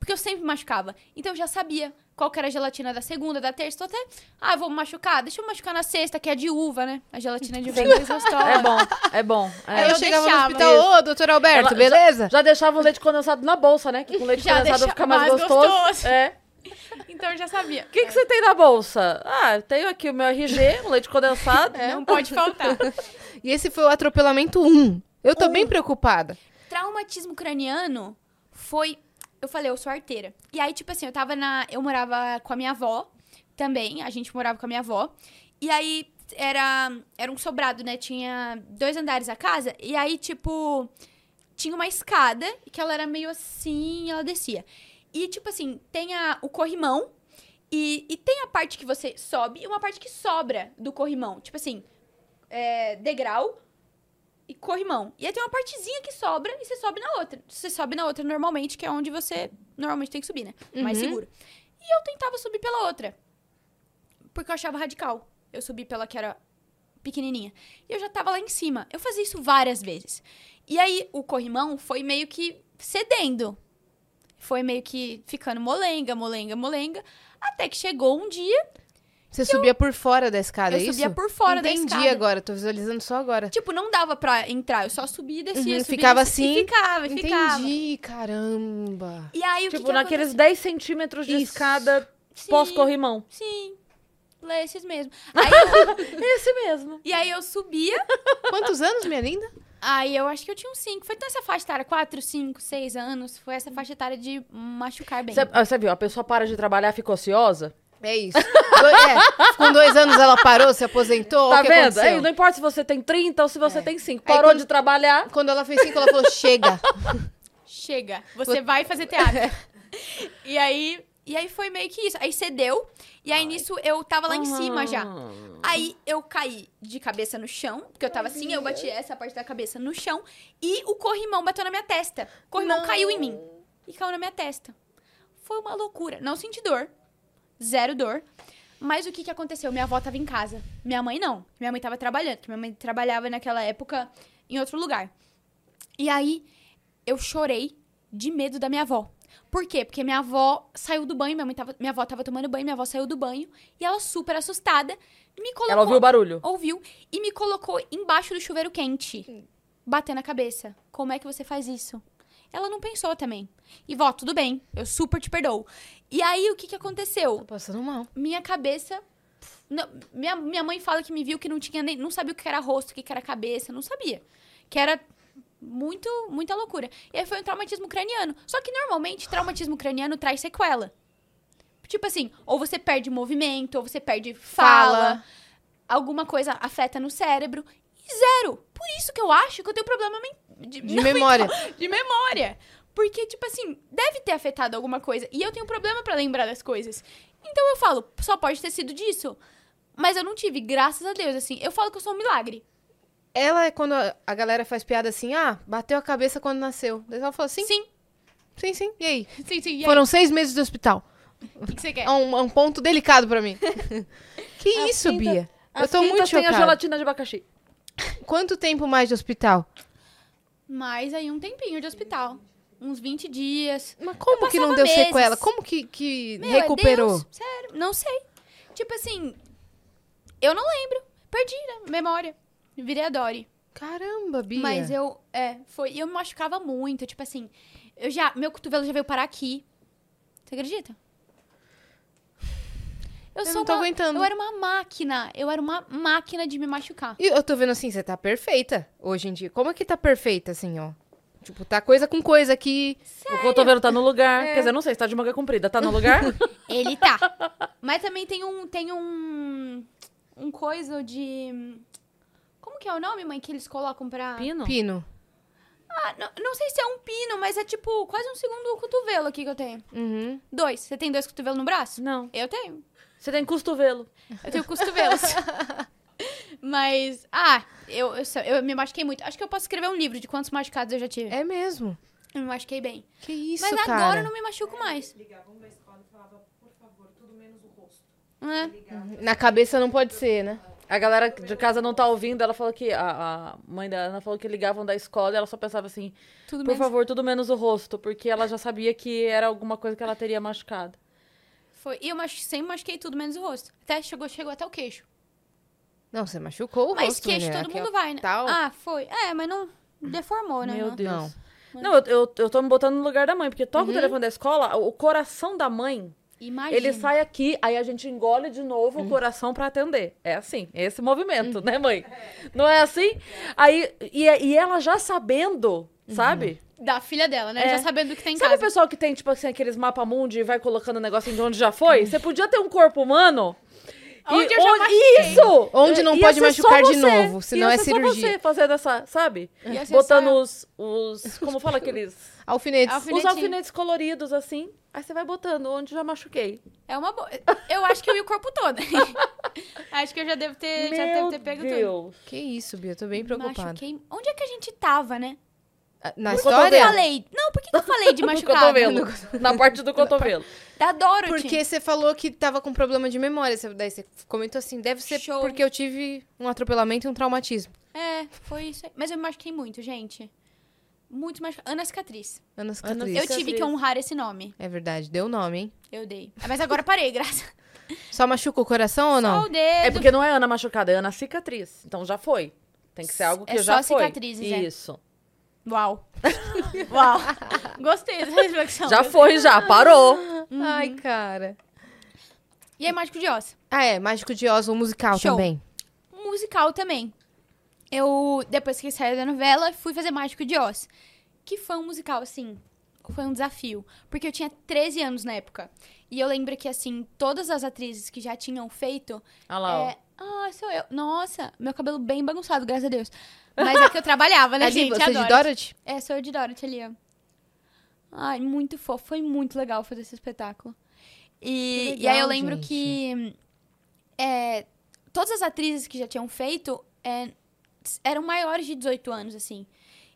Porque eu sempre machucava. Então eu já sabia qual que era a gelatina da segunda, da terça. Tô até. Ah, eu vou machucar. Deixa eu machucar na sexta, que é de uva, né? A gelatina de uva é mais gostosa. É bom, é bom. é. Aí eu, eu chegava deixava. no hospital, ô, doutor Alberto, Ela- beleza? Já deixava o leite condensado na bolsa, né? Que com leite Já condensado fica mais, mais gostoso. gostoso. É. (laughs) Então eu já sabia. O que, que você tem na bolsa? Ah, eu tenho aqui o meu RG, um leite condensado. Não pode faltar. (laughs) E esse foi o atropelamento 1. Eu tô bem preocupada. Traumatismo craniano foi. Eu falei, eu sou arteira. E aí, tipo assim, eu tava na. Eu morava com a minha avó também. A gente morava com a minha avó. E aí era. Era um sobrado, né? Tinha dois andares a casa. E aí, tipo. Tinha uma escada que ela era meio assim ela descia. E, tipo assim, tem a, o corrimão. E, e tem a parte que você sobe e uma parte que sobra do corrimão. Tipo assim, é, degrau e corrimão. E aí tem uma partezinha que sobra e você sobe na outra. Você sobe na outra normalmente, que é onde você normalmente tem que subir, né? Mais Uhum. seguro. E eu tentava subir pela outra. Porque eu achava radical. Eu subi pela que era pequenininha. E eu já tava lá em cima. Eu fazia isso várias vezes. E aí o corrimão foi meio que cedendo. Foi meio que ficando molenga, molenga, molenga. Até que chegou um dia, Você subia por fora da escada, eu é isso? subia por fora Entendi da escada. agora, tô visualizando só agora. Tipo, não dava pra entrar. Eu só subia e descia. Uhum, subia, ficava descia, assim? E ficava, e ficava. Entendi, caramba. E aí, o que Tipo, que naqueles aconteceu? 10 centímetros de Isso. escada pós-corrimão. Sim. Lê esses mesmo. (laughs) Aí eu- Esse mesmo. e aí eu subia. Quantos anos, minha linda? Aí eu acho que eu tinha uns 5. Foi nessa faixa etária, 4, 5, 6 anos. Foi essa faixa etária de machucar bem. Você ah, você viu, a pessoa para de trabalhar, fica ociosa. É isso. É, com dois anos ela parou, se aposentou. tá o que vendo? aconteceu? Aí, não importa se você tem 30 ou se você É. tem 5. Aí Parou quando- de trabalhar. Quando ela fez cinco, ela falou, chega. (laughs) Chega, você vai fazer teatro. e aí. E aí foi meio que isso. Aí cedeu. E aí nisso eu tava lá em cima já. Ah. Aí eu caí de cabeça no chão, porque eu tava assim, eu bati essa parte da cabeça no chão, e o corrimão bateu na minha testa. O corrimão Não. caiu em mim. E caiu na minha testa. Foi uma loucura. Não senti dor. Zero dor. Mas o que que aconteceu? Minha avó tava em casa. Minha mãe não. Minha mãe tava trabalhando. porque Minha mãe trabalhava naquela época em outro lugar. E aí eu chorei de medo da minha avó. Por quê? Porque minha avó saiu do banho, minha, mãe tava, minha avó tava tomando banho, minha avó saiu do banho e ela super assustada me colocou Ela ouviu o barulho. ouviu e me colocou embaixo do chuveiro quente, batendo a cabeça. Como é que você faz isso? Ela não pensou também. E vó, tudo bem, eu super te perdoo. E aí o que que aconteceu? Tô passando mal. Minha cabeça não, minha, minha mãe fala que me viu que não tinha nem não sabia o que era rosto, o que era cabeça, não sabia. Que era muito muita loucura. E aí foi um traumatismo craniano. Só que normalmente traumatismo craniano traz sequela. Tipo assim, ou você perde movimento, ou você perde fala, Fala. alguma coisa afeta no cérebro. E zero. Por isso que eu acho que eu tenho problema men- de, De não memória. mental, de memória. Porque, tipo assim, deve ter afetado alguma coisa. E eu tenho problema pra lembrar das coisas. Então eu falo, só pode ter sido disso. Mas eu não tive, graças a Deus, assim. Eu falo que eu sou um milagre. Ela é quando a galera faz piada assim, ah, bateu a cabeça quando nasceu. Daí ela falou, sim, Sim, sim, sim. E aí? (laughs) sim, sim. E aí, Foram seis meses de hospital. o que, que você quer? É um, é um ponto delicado pra mim. (laughs) que isso, Bia? Eu As tô muito tem a chocada. gelatina de abacaxi. Quanto tempo mais de hospital? Mais aí um tempinho de hospital. Uns 20 dias. Mas como que não deu meses. sequela? Como que, que Meu, é recuperou? Deus, sério, não sei. Tipo assim, eu não lembro. Perdi, né? Memória. Virei a Dory. Caramba, Bia. Mas eu, é, foi. Eu me machucava muito. Tipo assim, eu já. Meu cotovelo já veio parar aqui. Você acredita? Eu, Eu não tô uma, aguentando. Eu era uma máquina. Eu era uma máquina de me machucar. E eu tô vendo assim, você tá perfeita hoje em dia. Como é que tá perfeita, assim, ó? Tipo, tá coisa com coisa aqui. O cotovelo tá no lugar. É. Quer dizer, não sei se tá de manga comprida. Tá no lugar? (laughs) Ele tá. Mas também tem um. Tem um. Um coisa de. Como que é o nome, mãe, que eles colocam pra. Pino? Pino. Ah, não, não sei se é um pino, mas é tipo quase um segundo cotovelo aqui que eu tenho. Uhum. Dois. Você tem dois cotovelos no braço? Não. Eu tenho. Você tem costovelo. Eu tenho cotovelos. (laughs) mas. Ah, eu, eu, eu me machuquei muito. Acho que eu posso escrever um livro de quantos machucados eu já tive. É mesmo. Eu me machuquei bem. Que isso, mas cara. agora eu não me machuco mais. ligavam da escola e falava, por favor, tudo menos o rosto. É. Na cabeça não pode ser, né? A galera de casa não tá ouvindo, ela falou que. A, a mãe da Ana falou que ligavam da escola e ela só pensava assim: Tudo por menos. favor, tudo menos o rosto, porque ela já sabia que era alguma coisa que ela teria machucado. Foi. E eu machu... sempre machuquei tudo menos o rosto. Até chegou, chegou até o queixo. Não, você machucou o mas rosto, queixo menina. todo Aqui, ó, mundo vai, né? tal. Ah, foi. É, mas não deformou, né? Meu não. Deus. Não. Não, eu, eu, eu tô me botando no lugar da mãe, porque toca Uhum. o telefone da escola, o coração da mãe, Imagina. ele sai aqui, aí a gente engole de novo Uhum. o coração pra atender. É assim, esse movimento, né, mãe? Não é assim? Aí, e, e ela já sabendo, Uhum. sabe? Da filha dela, né? É. Já sabendo o que tem em Sabe o casa. pessoal que tem, tipo assim, aqueles mapa mundi e vai colocando o negócio de onde já foi? Você podia ter um corpo humano. e Onde eu já. Isso! Onde não pode machucar de novo, senão é cirurgia. Só você fazendo essa, sabe? Botando só- os, os. Como fala aqueles. Alfinetes. Os alfinetes coloridos, assim. Aí você vai botando onde já machuquei. É uma boa. Eu acho que eu vi o corpo todo. (laughs) acho que eu já devo ter, já devo ter pego tudo. Deus. Que isso, Bia, eu tô bem preocupada. Machuquei. Onde é que a gente tava, né? Na No que eu história? falei? Não, por que que eu falei de (laughs) No machucado? (laughs) cotovelo. Na parte do cotovelo. Da Dorothy. Porque você falou que tava com problema de memória. você- Daí você comentou assim, deve ser Show. porque eu tive um atropelamento e um traumatismo. É, foi isso aí. Mas eu me machuquei muito, gente. Muito machucado. Ana Cicatriz. Ana Cicatriz. Eu Cicatriz. tive que honrar esse nome. É verdade, deu nome, hein? Eu dei. Ah, Mas agora parei, (laughs) graças. Só machuca o coração ou não? Só o dedo. É porque não é Ana machucada, é Ana cicatriz. Então já foi. Tem que ser algo que É já só foi. cicatrizes, é. Uau. (laughs) Uau. Gostei dessa reflexão. Já foi, já. Parou. Ai, cara. E aí, Mágico de Oz? Ah, é, Mágico de Oz, um musical Show. também. Um musical também. Eu, depois que saí da novela, fui fazer Mágico de Oz. Que foi um musical, assim, foi um desafio. Porque eu tinha 13 anos na época. E eu lembro que, assim, todas as atrizes que já tinham feito... Olha lá, ó. É, ah, sou eu. Nossa, meu cabelo bem bagunçado, graças a Deus. Mas é que eu (laughs) trabalhava, né, Ali, gente? você Adoro. de Dorothy? É, sou eu de Dorothy ali, ó. Ai, muito fofo. Foi muito legal fazer esse espetáculo. E, Que e aí eu legal, lembro gente. que é, todas as atrizes que já tinham feito é, eram maiores de 18 anos, assim.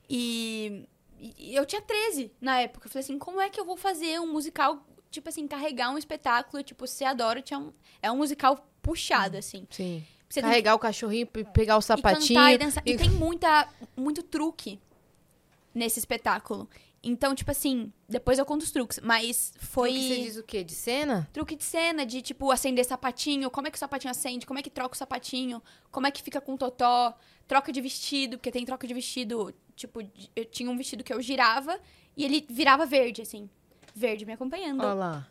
E, e eu tinha 13 na época. Eu falei assim, como é que eu vou fazer um musical, tipo assim, carregar um espetáculo, tipo, se a Dorothy é um, é um musical puxado, assim. Sim. Você tem Carregar o cachorrinho, pe- pegar o e sapatinho. cantar e dançar. E e- tem muita, muito truque nesse espetáculo. Então, tipo assim, depois eu conto os truques, mas foi Truque, Você diz o quê? De cena? truque de cena, de tipo, acender sapatinho, como é que o sapatinho acende, como é que troca o sapatinho, como é que fica com o totó, troca de vestido, porque tem troca de vestido, tipo, eu tinha um vestido que eu girava e ele virava verde, assim. Verde me acompanhando. Olha lá.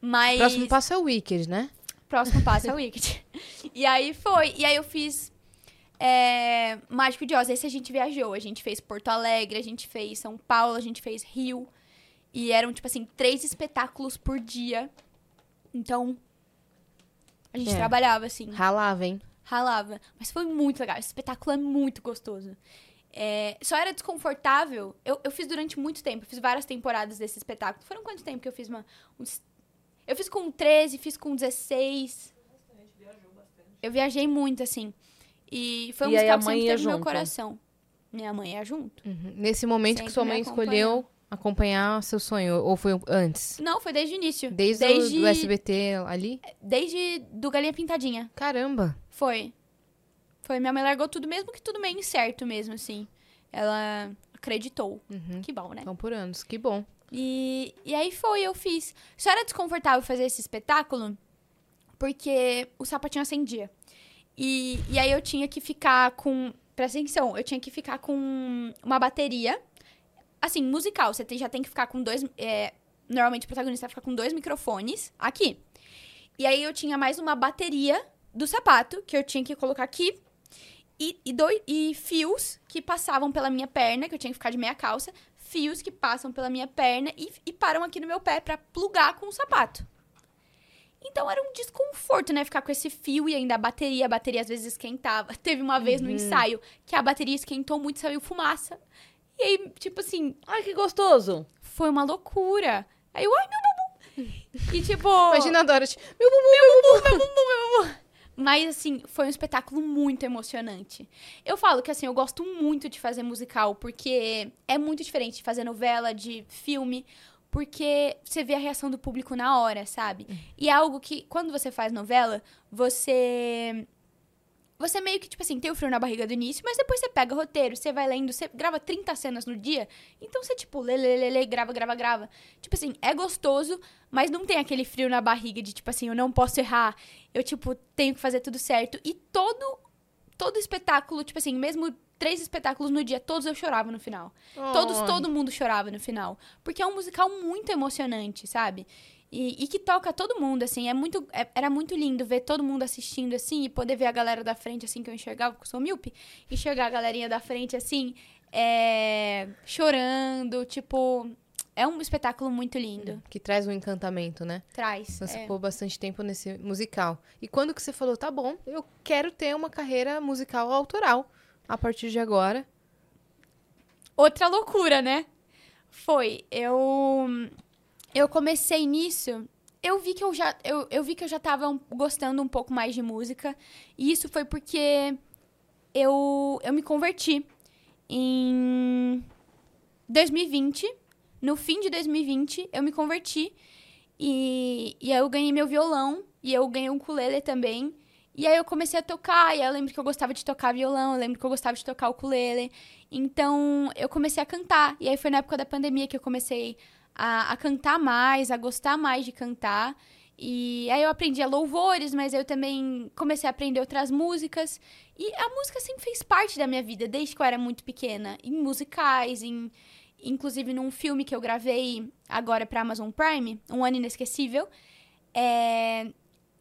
Mas. Próximo passo é o Wicked, né? Próximo passo é o Wicked. (laughs) e aí foi. E aí eu fiz é, Mágico de Oz. Esse a gente viajou. A gente fez Porto Alegre, a gente fez São Paulo, a gente fez Rio. E eram, tipo assim, três espetáculos por dia. Então, a gente É. trabalhava, assim, Ralava, hein? ralava. Mas foi muito legal. Esse espetáculo é muito gostoso. É, só era desconfortável. Eu, eu fiz durante muito tempo. Eu fiz várias temporadas desse espetáculo. Foram quanto tempo que eu fiz? Uma, uns- eu fiz com 13, fiz com 16. Eu viajei muito, assim. E foi um E musical que sempre teve no meu junto? coração. Minha mãe ia junto. Uhum. Nesse momento Sempre que sua mãe escolheu acompanhar seu sonho, ou foi antes? Não, foi desde o início. Desde, desde, o do SBT ali? desde do Galinha Pintadinha. Caramba. Foi. Foi. Minha mãe largou tudo, mesmo que tudo meio incerto mesmo, assim. Ela acreditou. Uhum. Que bom, né? Então por anos, que bom. E, e aí foi, eu fiz. Só era desconfortável fazer esse espetáculo porque o sapatinho acendia. E, e aí eu tinha que ficar com. Presta atenção, eu tinha que ficar com uma bateria. Assim, musical. Você tem- já tem que ficar com dois. é, normalmente o protagonista fica com dois microfones aqui. E aí eu tinha mais uma bateria do sapato que eu tinha que colocar aqui. E, e, dois, e fios que passavam pela minha perna, que eu tinha que ficar de meia calça. Fios que passam pela minha perna e, e param aqui no meu pé pra plugar com o sapato. Então era um desconforto, né? Ficar com esse fio e ainda a bateria. A bateria às vezes esquentava. (laughs) Teve uma vez no ensaio que a bateria esquentou muito e saiu fumaça. E aí, tipo assim, Ai, que gostoso. foi uma loucura. Aí eu, ai, meu bumbum. (laughs) E tipo. Imagina a Dorothy. Meu bumbum. Mas, assim, foi um espetáculo muito emocionante. Eu falo que, assim, eu gosto muito de fazer musical, porque é muito diferente de fazer novela, de filme. porque você vê a reação do público na hora, sabe? E é algo que, quando você faz novela, você. Você meio que, tipo assim, tem o frio na barriga do início, mas depois você pega o roteiro, você vai lendo, você grava 30 cenas no dia, então você, tipo, lê, lê, lê, lê, grava, grava, grava. Tipo assim, é gostoso, mas não tem aquele frio na barriga de, tipo assim, eu não posso errar, eu, tipo, tenho que fazer tudo certo. E todo, todo espetáculo, tipo assim, mesmo três espetáculos no dia, todos eu chorava no final. Todos, Ai. todo mundo chorava no final. Porque é um musical muito emocionante, sabe? E, e que toca todo mundo, assim. É muito, é- era muito lindo ver todo mundo assistindo, assim, e poder ver a galera da frente, assim, que eu enxergava, porque eu sou míope. Enxergar a galerinha da frente, assim, é, chorando, tipo... É um espetáculo muito lindo. Que traz um encantamento, né? Traz. Você é. ficou bastante tempo nesse musical. E quando que você falou, tá bom, eu quero ter uma carreira musical autoral a partir de agora? outra loucura, né? Foi, eu eu comecei nisso, eu vi que eu já eu, eu vi que eu já tava um- gostando um pouco mais de música, e isso foi porque eu eu me converti em 2020, no fim de 2020, eu me converti e, e aí eu ganhei meu violão e eu ganhei um ukulele também. E aí eu comecei a tocar, e eu lembro que eu gostava de tocar violão, eu lembro que eu gostava de tocar ukulele. Então, eu comecei a cantar. E aí foi na época da pandemia que eu comecei a, a cantar mais, a gostar mais de cantar. E aí eu aprendi a louvores, mas eu também comecei a aprender outras músicas. E a música sempre fez parte da minha vida, desde que eu era muito pequena. Em musicais, em... Inclusive num filme que eu gravei agora pra Amazon Prime, Um Ano Inesquecível. É,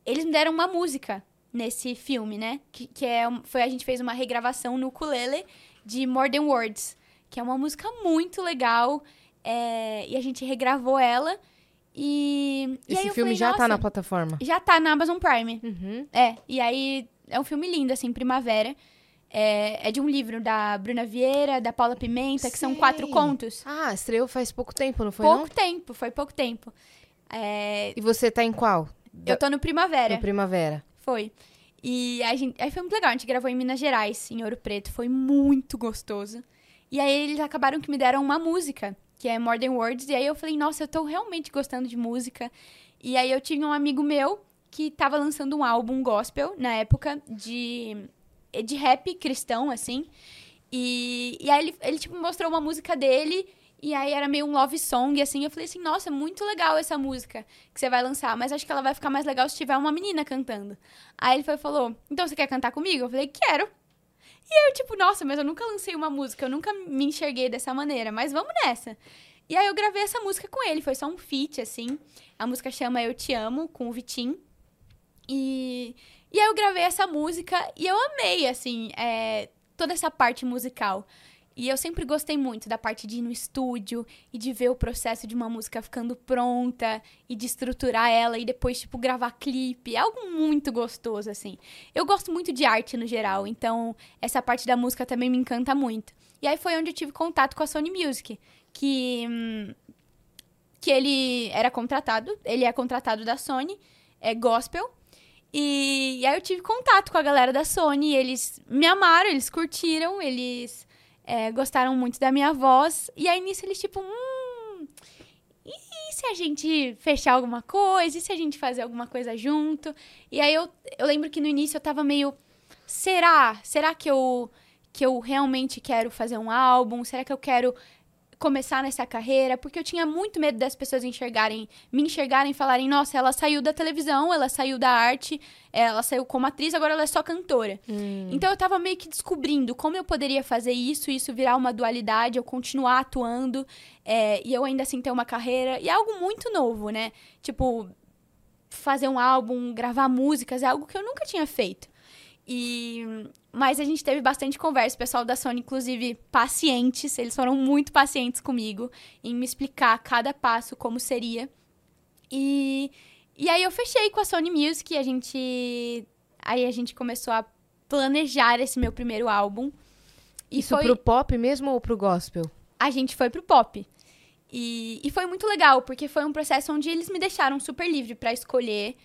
Eles me deram uma música nesse filme, né? Que, que é, foi a gente fez uma regravação no ukulele de More Than Words, que é uma música muito legal. É, e a gente regravou ela. E, e Esse eu filme falei, já tá na "Nossa, plataforma. Já tá na Amazon Prime. Uhum. É, e aí é um filme lindo, assim, Primavera. É, é de um livro da Bruna Vieira, da Paula Pimenta, que são Sei. quatro contos. Ah, estreou faz pouco tempo, não foi pouco não? tempo, foi pouco tempo. É, E você tá em qual? eu tô no Primavera. No Primavera. Foi. E a gente, aí foi muito legal. A gente gravou em Minas Gerais, em Ouro Preto. Foi muito gostoso. E aí eles acabaram que me deram uma música, que é More Than Words. E aí eu falei, nossa, eu tô realmente gostando de música. E aí eu tive um amigo meu que tava lançando um álbum gospel na época de, de rap cristão, assim. E, e aí ele, ele, tipo, mostrou uma música dele. E aí era meio um love song, assim. Eu falei assim, nossa, muito legal essa música que você vai lançar. Mas acho que ela vai ficar mais legal se tiver uma menina cantando. Aí ele foi, falou, então você quer cantar comigo? Eu falei, quero. E eu, tipo, nossa, mas eu nunca lancei uma música. Eu nunca me enxerguei dessa maneira. Mas vamos nessa. E aí eu gravei essa música com ele. Foi só um feat, assim. A música chama Eu Te Amo, com o Vitim. E, e aí eu gravei essa música e eu amei, assim, é, toda essa parte musical. E eu sempre gostei muito da parte de ir no estúdio e de ver o processo de uma música ficando pronta e de estruturar ela e depois, tipo, gravar clipe. É algo muito gostoso, assim. Eu gosto muito de arte no geral, então essa parte da música também me encanta muito. E aí foi onde eu tive contato com a Sony Music, que, hum, que ele era contratado, ele é contratado da Sony, é gospel. E, e aí eu tive contato com a galera da Sony, eles me amaram, eles curtiram, eles é, gostaram muito da minha voz. E aí nisso eles, tipo, hum. E se a gente fechar alguma coisa? E se a gente fazer alguma coisa junto? E aí eu, eu lembro que no início eu tava meio. Será? Será que eu, que eu realmente quero fazer um álbum? Será que eu quero começar nessa carreira? Porque eu tinha muito medo das pessoas enxergarem, me enxergarem e falarem: nossa, ela saiu da televisão, ela saiu da arte, ela saiu como atriz, agora ela é só cantora. Então eu tava meio que descobrindo como eu poderia fazer isso, isso virar uma dualidade, eu continuar atuando é, e eu ainda assim ter uma carreira. E é algo muito novo, né? Tipo, fazer um álbum, gravar músicas, é algo que eu nunca tinha feito. E mas a gente teve bastante conversa, o pessoal da Sony inclusive pacientes, eles foram muito pacientes comigo em me explicar cada passo como seria. E e aí eu fechei com a Sony Music, e a gente aí a gente começou a planejar esse meu primeiro álbum. E Isso foi pro pop mesmo ou pro gospel? a gente foi pro pop. E, e foi muito legal, porque foi um processo onde eles me deixaram super livre pra escolher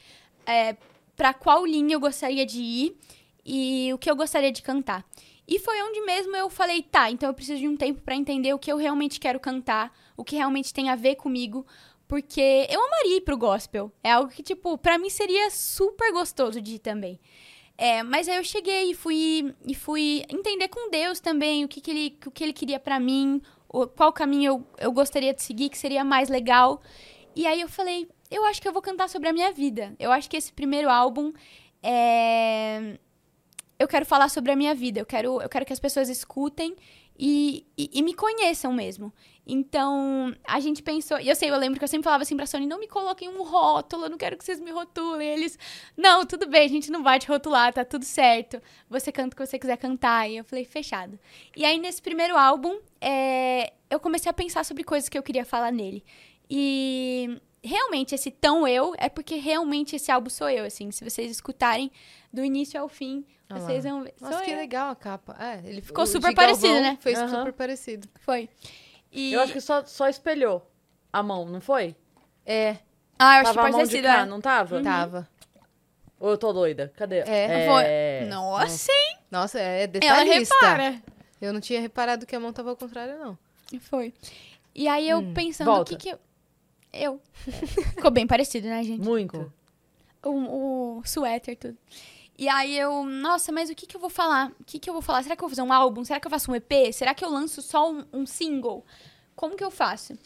é, para qual linha eu gostaria de ir e o que eu gostaria de cantar. E foi onde mesmo eu falei, tá, então eu preciso de um tempo pra entender o que eu realmente quero cantar, o que realmente tem a ver comigo, porque eu amaria ir pro gospel. É algo que, tipo, pra mim seria super gostoso de ir também. É, mas aí eu cheguei e fui, e fui entender com Deus também o que, que, ele, o que ele queria pra mim, qual caminho eu, eu gostaria de seguir, que seria mais legal. E aí eu falei, eu acho que eu vou cantar sobre a minha vida. Eu acho que esse primeiro álbum é... Eu quero falar sobre a minha vida. Eu quero, eu quero que as pessoas escutem e, e, e, me conheçam mesmo. Então, a gente pensou. E eu sei, eu lembro que eu sempre falava assim pra Sony: não me coloquem um rótulo, eu não quero que vocês me rotulem. Eles, não, tudo bem, a gente não vai te rotular, tá tudo certo. Você canta o que você quiser cantar. E eu falei: fechado. E aí, nesse primeiro álbum, é, eu comecei a pensar sobre coisas que eu queria falar nele. E realmente esse tão eu é porque realmente esse álbum sou eu, assim. Se vocês escutarem do início ao fim, ah vocês vão ver. Nossa, sou que eu. legal a capa. É, ele ficou super parecido, né? Fez uhum. super parecido. Foi. E... Eu acho que só, só espelhou a mão, não foi? É. Ah, eu acho tava que parecido, cá, é. não tava? Uhum. Tava. Ou eu tô doida? Cadê? É. Foi. Nossa, hein? Nossa, é Ela detalhista. repara. Eu não tinha reparado que a mão tava ao contrário, não. Foi. E aí eu Hum. pensando o que que eu... Eu. (laughs) Ficou bem parecido, né, gente? Muito. o, o suéter, tudo. E aí eu, nossa, mas o que que eu vou falar? O que que eu vou falar? Será que eu vou fazer um álbum? Será que eu faço um EP? Será que eu lanço só um, um single? Como que eu faço?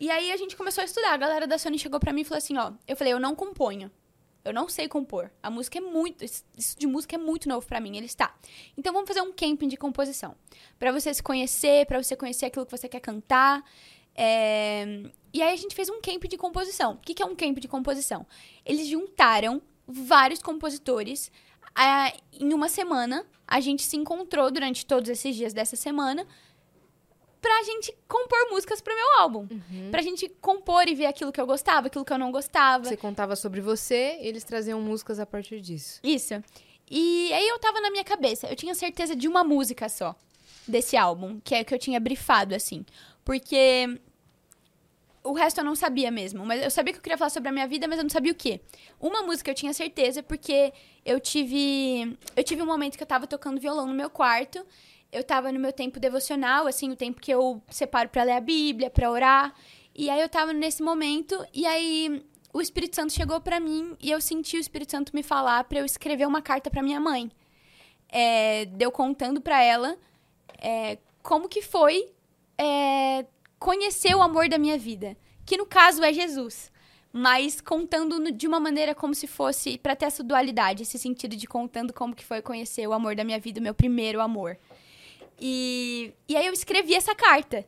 E aí a gente começou a estudar. A galera da Sony chegou pra mim e falou assim, ó. Eu falei, eu não componho. Eu não sei compor. A música é muito. Isso de música é muito novo pra mim. Ele está. Então vamos fazer um camping de composição. Pra você se conhecer, pra você conhecer aquilo que você quer cantar. É, E aí a gente fez um camp de composição. O que que é um camp de composição? Eles juntaram vários compositores. Ah, em uma semana, a gente se encontrou durante todos esses dias dessa semana pra gente compor músicas pro meu álbum. Pra gente compor e ver aquilo que eu gostava, aquilo que eu não gostava. Você contava sobre você, eles traziam músicas a partir disso. Isso. E aí eu tava na minha cabeça, eu tinha certeza de uma música só desse álbum, que é que eu tinha brifado, assim. Porque o resto eu não sabia mesmo. Mas eu sabia que eu queria falar sobre a minha vida, mas eu não sabia o quê. Uma música eu tinha certeza, porque eu tive. Eu tive um momento que eu tava tocando violão no meu quarto. Eu tava no meu tempo devocional, assim, o tempo que eu separo pra ler a Bíblia, pra orar. E aí eu tava nesse momento, e aí o Espírito Santo chegou pra mim e eu senti o Espírito Santo me falar pra eu escrever uma carta pra minha mãe. É, deu contando pra ela é, como que foi é, conhecer o amor da minha vida, que no caso é Jesus, mas contando de uma maneira como se fosse pra ter essa dualidade, esse sentido de contando como que foi conhecer o amor da minha vida, o meu primeiro amor. E, e aí eu escrevi essa carta.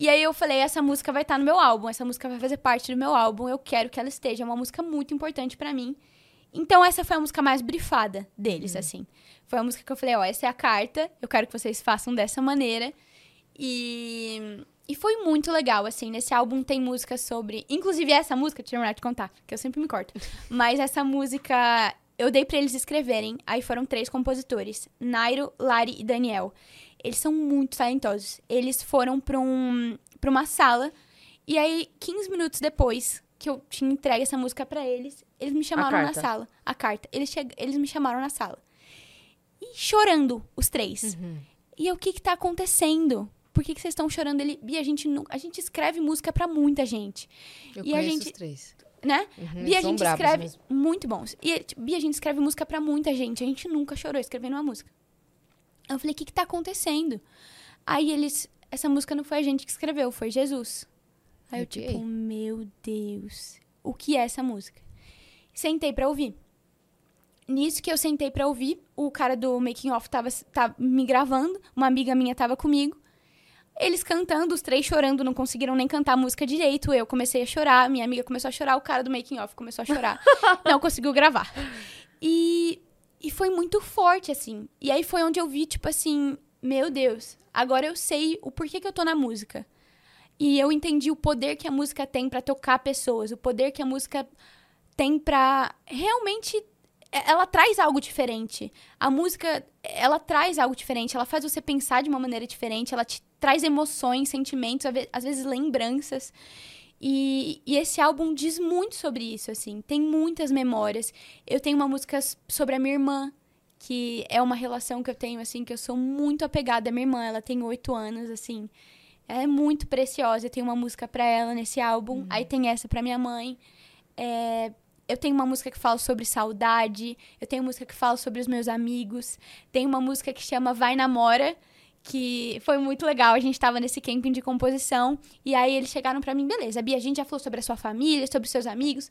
E aí eu falei, essa música vai estar no meu álbum, essa música vai fazer parte do meu álbum, eu quero que ela esteja, é uma música muito importante pra mim. Então essa foi a música mais brifada deles, assim. Foi a música que eu falei, ó, essa é a carta, eu quero que vocês façam dessa maneira. E, e foi muito legal, assim, nesse álbum tem música sobre... Inclusive essa música, deixa eu terminar de contar, que eu sempre me corto. (laughs) Mas essa música eu dei pra eles escreverem, aí foram três compositores, Nairo, Lari e Daniel. Eles são muito talentosos. Eles foram pra, um, pra uma sala, e aí 15 minutos depois que eu tinha entregue essa música pra eles, eles me chamaram na sala. A carta. Eles, eles me chamaram na sala. E chorando, os três. E eu, o que que tá acontecendo? Por que, que vocês estão chorando? Ele, Bia, a gente, não, a gente escreve música pra muita gente, Eu E a gente- os três. né? Uhum, Bia, a gente escreve mesmo. muito bons. E, tipo, Bia, a gente escreve música pra muita gente. A gente nunca chorou escrevendo uma música. Eu falei, o que que tá acontecendo? Aí eles, essa música não foi a gente que escreveu, foi Jesus. Aí eu, tipo, meu Deus, o que é essa música? Sentei pra ouvir. Nisso que eu sentei pra ouvir, o cara do Making Off tava, tava me gravando, uma amiga minha tava comigo. Eles cantando, os três chorando, não conseguiram nem cantar a música direito. Eu comecei a chorar, minha amiga começou a chorar, o cara do making off começou a chorar. (laughs) não conseguiu gravar. E, e foi muito forte, assim. E aí foi onde eu vi, tipo assim, meu Deus, agora eu sei o porquê que eu tô na música. E eu entendi o poder que a música tem pra tocar pessoas, o poder que a música tem pra realmente ela traz algo diferente. A música, ela traz algo diferente, ela faz você pensar de uma maneira diferente, ela te traz emoções, sentimentos, às ve- às vezes lembranças. E, e esse álbum diz muito sobre isso, assim. Tem muitas memórias. Eu tenho uma música sobre a minha irmã, que é uma relação que eu tenho, assim, que eu sou muito apegada à minha irmã. Ela tem oito anos, assim. Ela é muito preciosa. Eu tenho uma música pra ela nesse álbum. Aí tem essa pra minha mãe. É, eu tenho uma música que fala sobre saudade. Eu tenho música que fala sobre os meus amigos. Tem uma música que chama Vai Namora, que foi muito legal. A gente tava nesse camping de composição. E aí eles chegaram pra mim, beleza, Bia, a gente já falou sobre a sua família, sobre os seus amigos.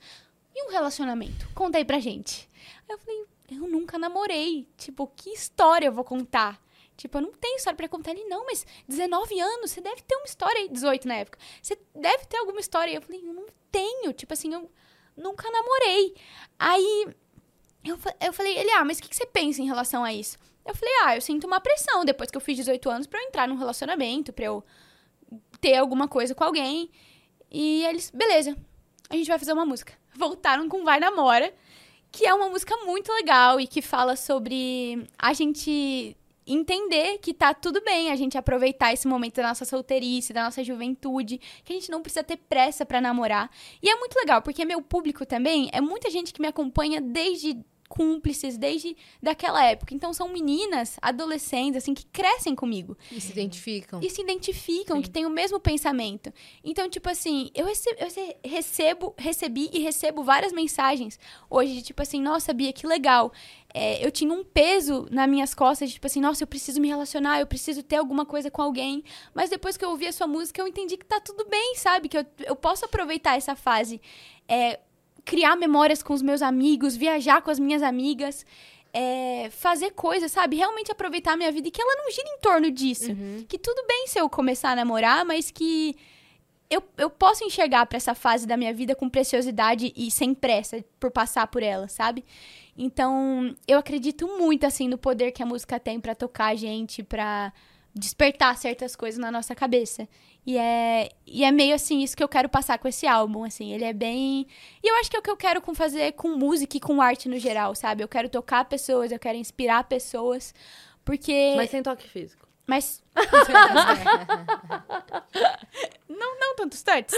E um relacionamento? Conta aí pra gente. Aí eu falei, eu nunca namorei. Tipo, que história eu vou contar? Tipo, eu não tenho história pra contar ele, não, mas 19 anos, você deve ter uma história aí, 18 na época. Você deve ter alguma história. Eu falei, eu não tenho. Tipo assim, eu nunca namorei. Aí eu, eu falei, ele, ah, mas o que, que você pensa em relação a isso? Eu falei, ah, eu sinto uma pressão depois que eu fiz 18 anos pra eu entrar num relacionamento, pra eu ter alguma coisa com alguém. E eles, beleza, a gente vai fazer uma música. Voltaram com Vai Namora, que é uma música muito legal e que fala sobre a gente entender que tá tudo bem a gente aproveitar esse momento da nossa solteirice, da nossa juventude, que a gente não precisa ter pressa pra namorar. E é muito legal, porque meu público também é muita gente que me acompanha desde cúmplices, desde daquela época. Então são meninas, adolescentes, assim, que crescem comigo E se identificam. e se identificam, Sim. que têm o mesmo pensamento. Então, tipo assim, eu recebo, eu rece- recebo, recebi e recebo várias mensagens hoje de tipo assim, nossa, Bia, que legal. É, eu tinha um peso nas minhas costas, de, tipo assim, nossa, eu preciso me relacionar, eu preciso ter alguma coisa com alguém. Mas depois que eu ouvi a sua música, eu entendi que tá tudo bem, sabe? Que eu, eu posso aproveitar essa fase. É, criar memórias com os meus amigos, viajar com as minhas amigas. é, fazer coisas, sabe? Realmente aproveitar a minha vida e que ela não gira em torno disso. Que tudo bem se eu começar a namorar, mas que eu, eu posso enxergar pra essa fase da minha vida com preciosidade e sem pressa por passar por ela, sabe? Então, eu acredito muito, assim, no poder que a música tem pra tocar a gente, pra despertar certas coisas na nossa cabeça. E é, e é meio assim isso que eu quero passar com esse álbum, assim. Ele é bem. E eu acho que é o que eu quero com fazer com música e com arte no geral, sabe? Eu quero tocar pessoas, eu quero inspirar pessoas. Porque. Mas sem toque físico. Mas. (laughs) não, não tantos touch.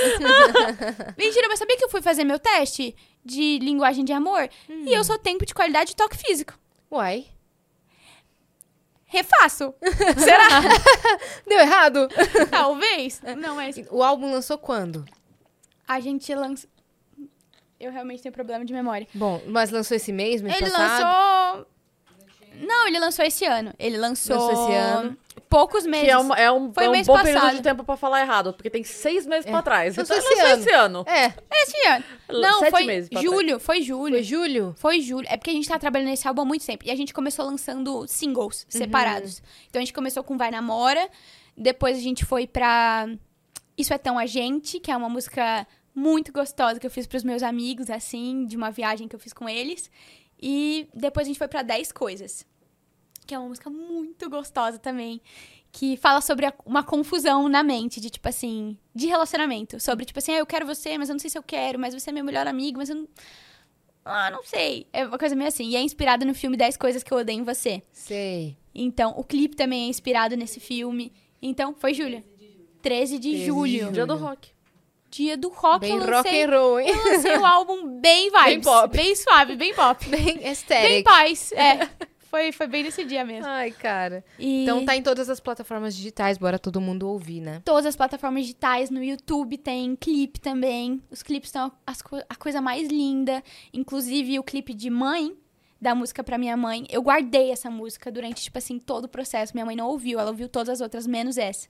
(laughs) Mentira, mas sabia que eu fui fazer meu teste de linguagem de amor? E eu sou tempo de qualidade e toque físico. Uai. Refaço. (laughs) Será? Deu errado? Talvez. Não, mas O álbum lançou quando? a gente lança. Eu realmente tenho problema de memória. Bom, mas lançou esse mês, mês Ele passado? lançou. Não, ele lançou esse ano. Ele lançou. Lançou esse ano. Poucos meses. Que é, uma- é um, Foi é um mês bom período passado. de tempo pra falar errado, porque tem seis meses pra trás. Lançou Então, esse lançou ano. esse ano. É, Esse ano. Não, Sete foi meses julho. Foi julho. foi julho? Foi julho. É porque a gente tá trabalhando nesse álbum há muito tempo. E a gente começou lançando singles separados. Então a gente começou com Vai Namora. Depois a gente foi pra Isso é Tão a Gente, que é uma música muito gostosa que eu fiz pros meus amigos, assim, de uma viagem que eu fiz com eles. E depois a gente foi pra 10 Coisas, que é uma música muito gostosa também. Que fala sobre uma confusão na mente, de tipo assim, de relacionamento. Sobre, tipo assim, ah, eu quero você, mas eu não sei se eu quero, mas você é meu melhor amigo, mas eu não. Ah, não sei. É uma coisa meio assim. E é inspirada no filme 10 Coisas que eu odeio em você. Sei. Então, o clipe também é inspirado nesse filme. Então, foi julho. 13 de 13 de julho. julho. Dia do rock. Dia do rock, Bem eu rock lancei, and roll, hein? eu lancei o álbum bem vibes. Bem pop. Bem suave, bem pop. (laughs) Bem bem aesthetic. paz. É. Foi, foi bem nesse dia mesmo. Ai, cara. E Então tá em todas as plataformas digitais, bora todo mundo ouvir, né? todas as plataformas digitais, no YouTube tem clipe também. Os clipes são as a coisa mais linda. Inclusive o clipe de mãe, da música pra minha mãe. Eu guardei essa música durante, tipo assim, todo o processo. Minha mãe não ouviu, ela ouviu todas as outras, menos essa.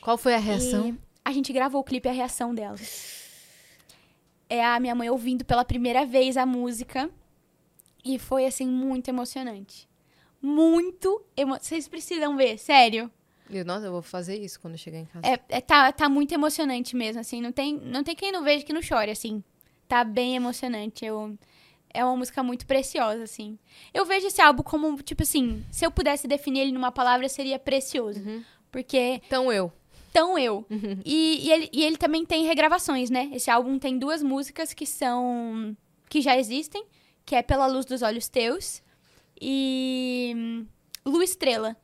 Qual foi a reação? A gente gravou o clipe e a reação dela. É a minha mãe ouvindo pela primeira vez a música. E foi, assim, muito emocionante. Muito emo... Vocês precisam ver, sério. Eu, nossa, eu vou fazer isso quando chegar em casa. É, é- tá, tá muito emocionante mesmo, assim. Não tem, não tem quem não veja que não chore, assim. Tá bem emocionante. Eu, é uma música muito preciosa, assim. Eu vejo esse álbum como, tipo assim, se eu pudesse definir ele numa palavra, seria precioso. Porque Então eu. Tão eu. E, e ele, e ele também tem regravações, né? Esse álbum tem duas músicas que são. que já existem, que é Pela Luz dos Olhos Teus e hum, Lua Estrela.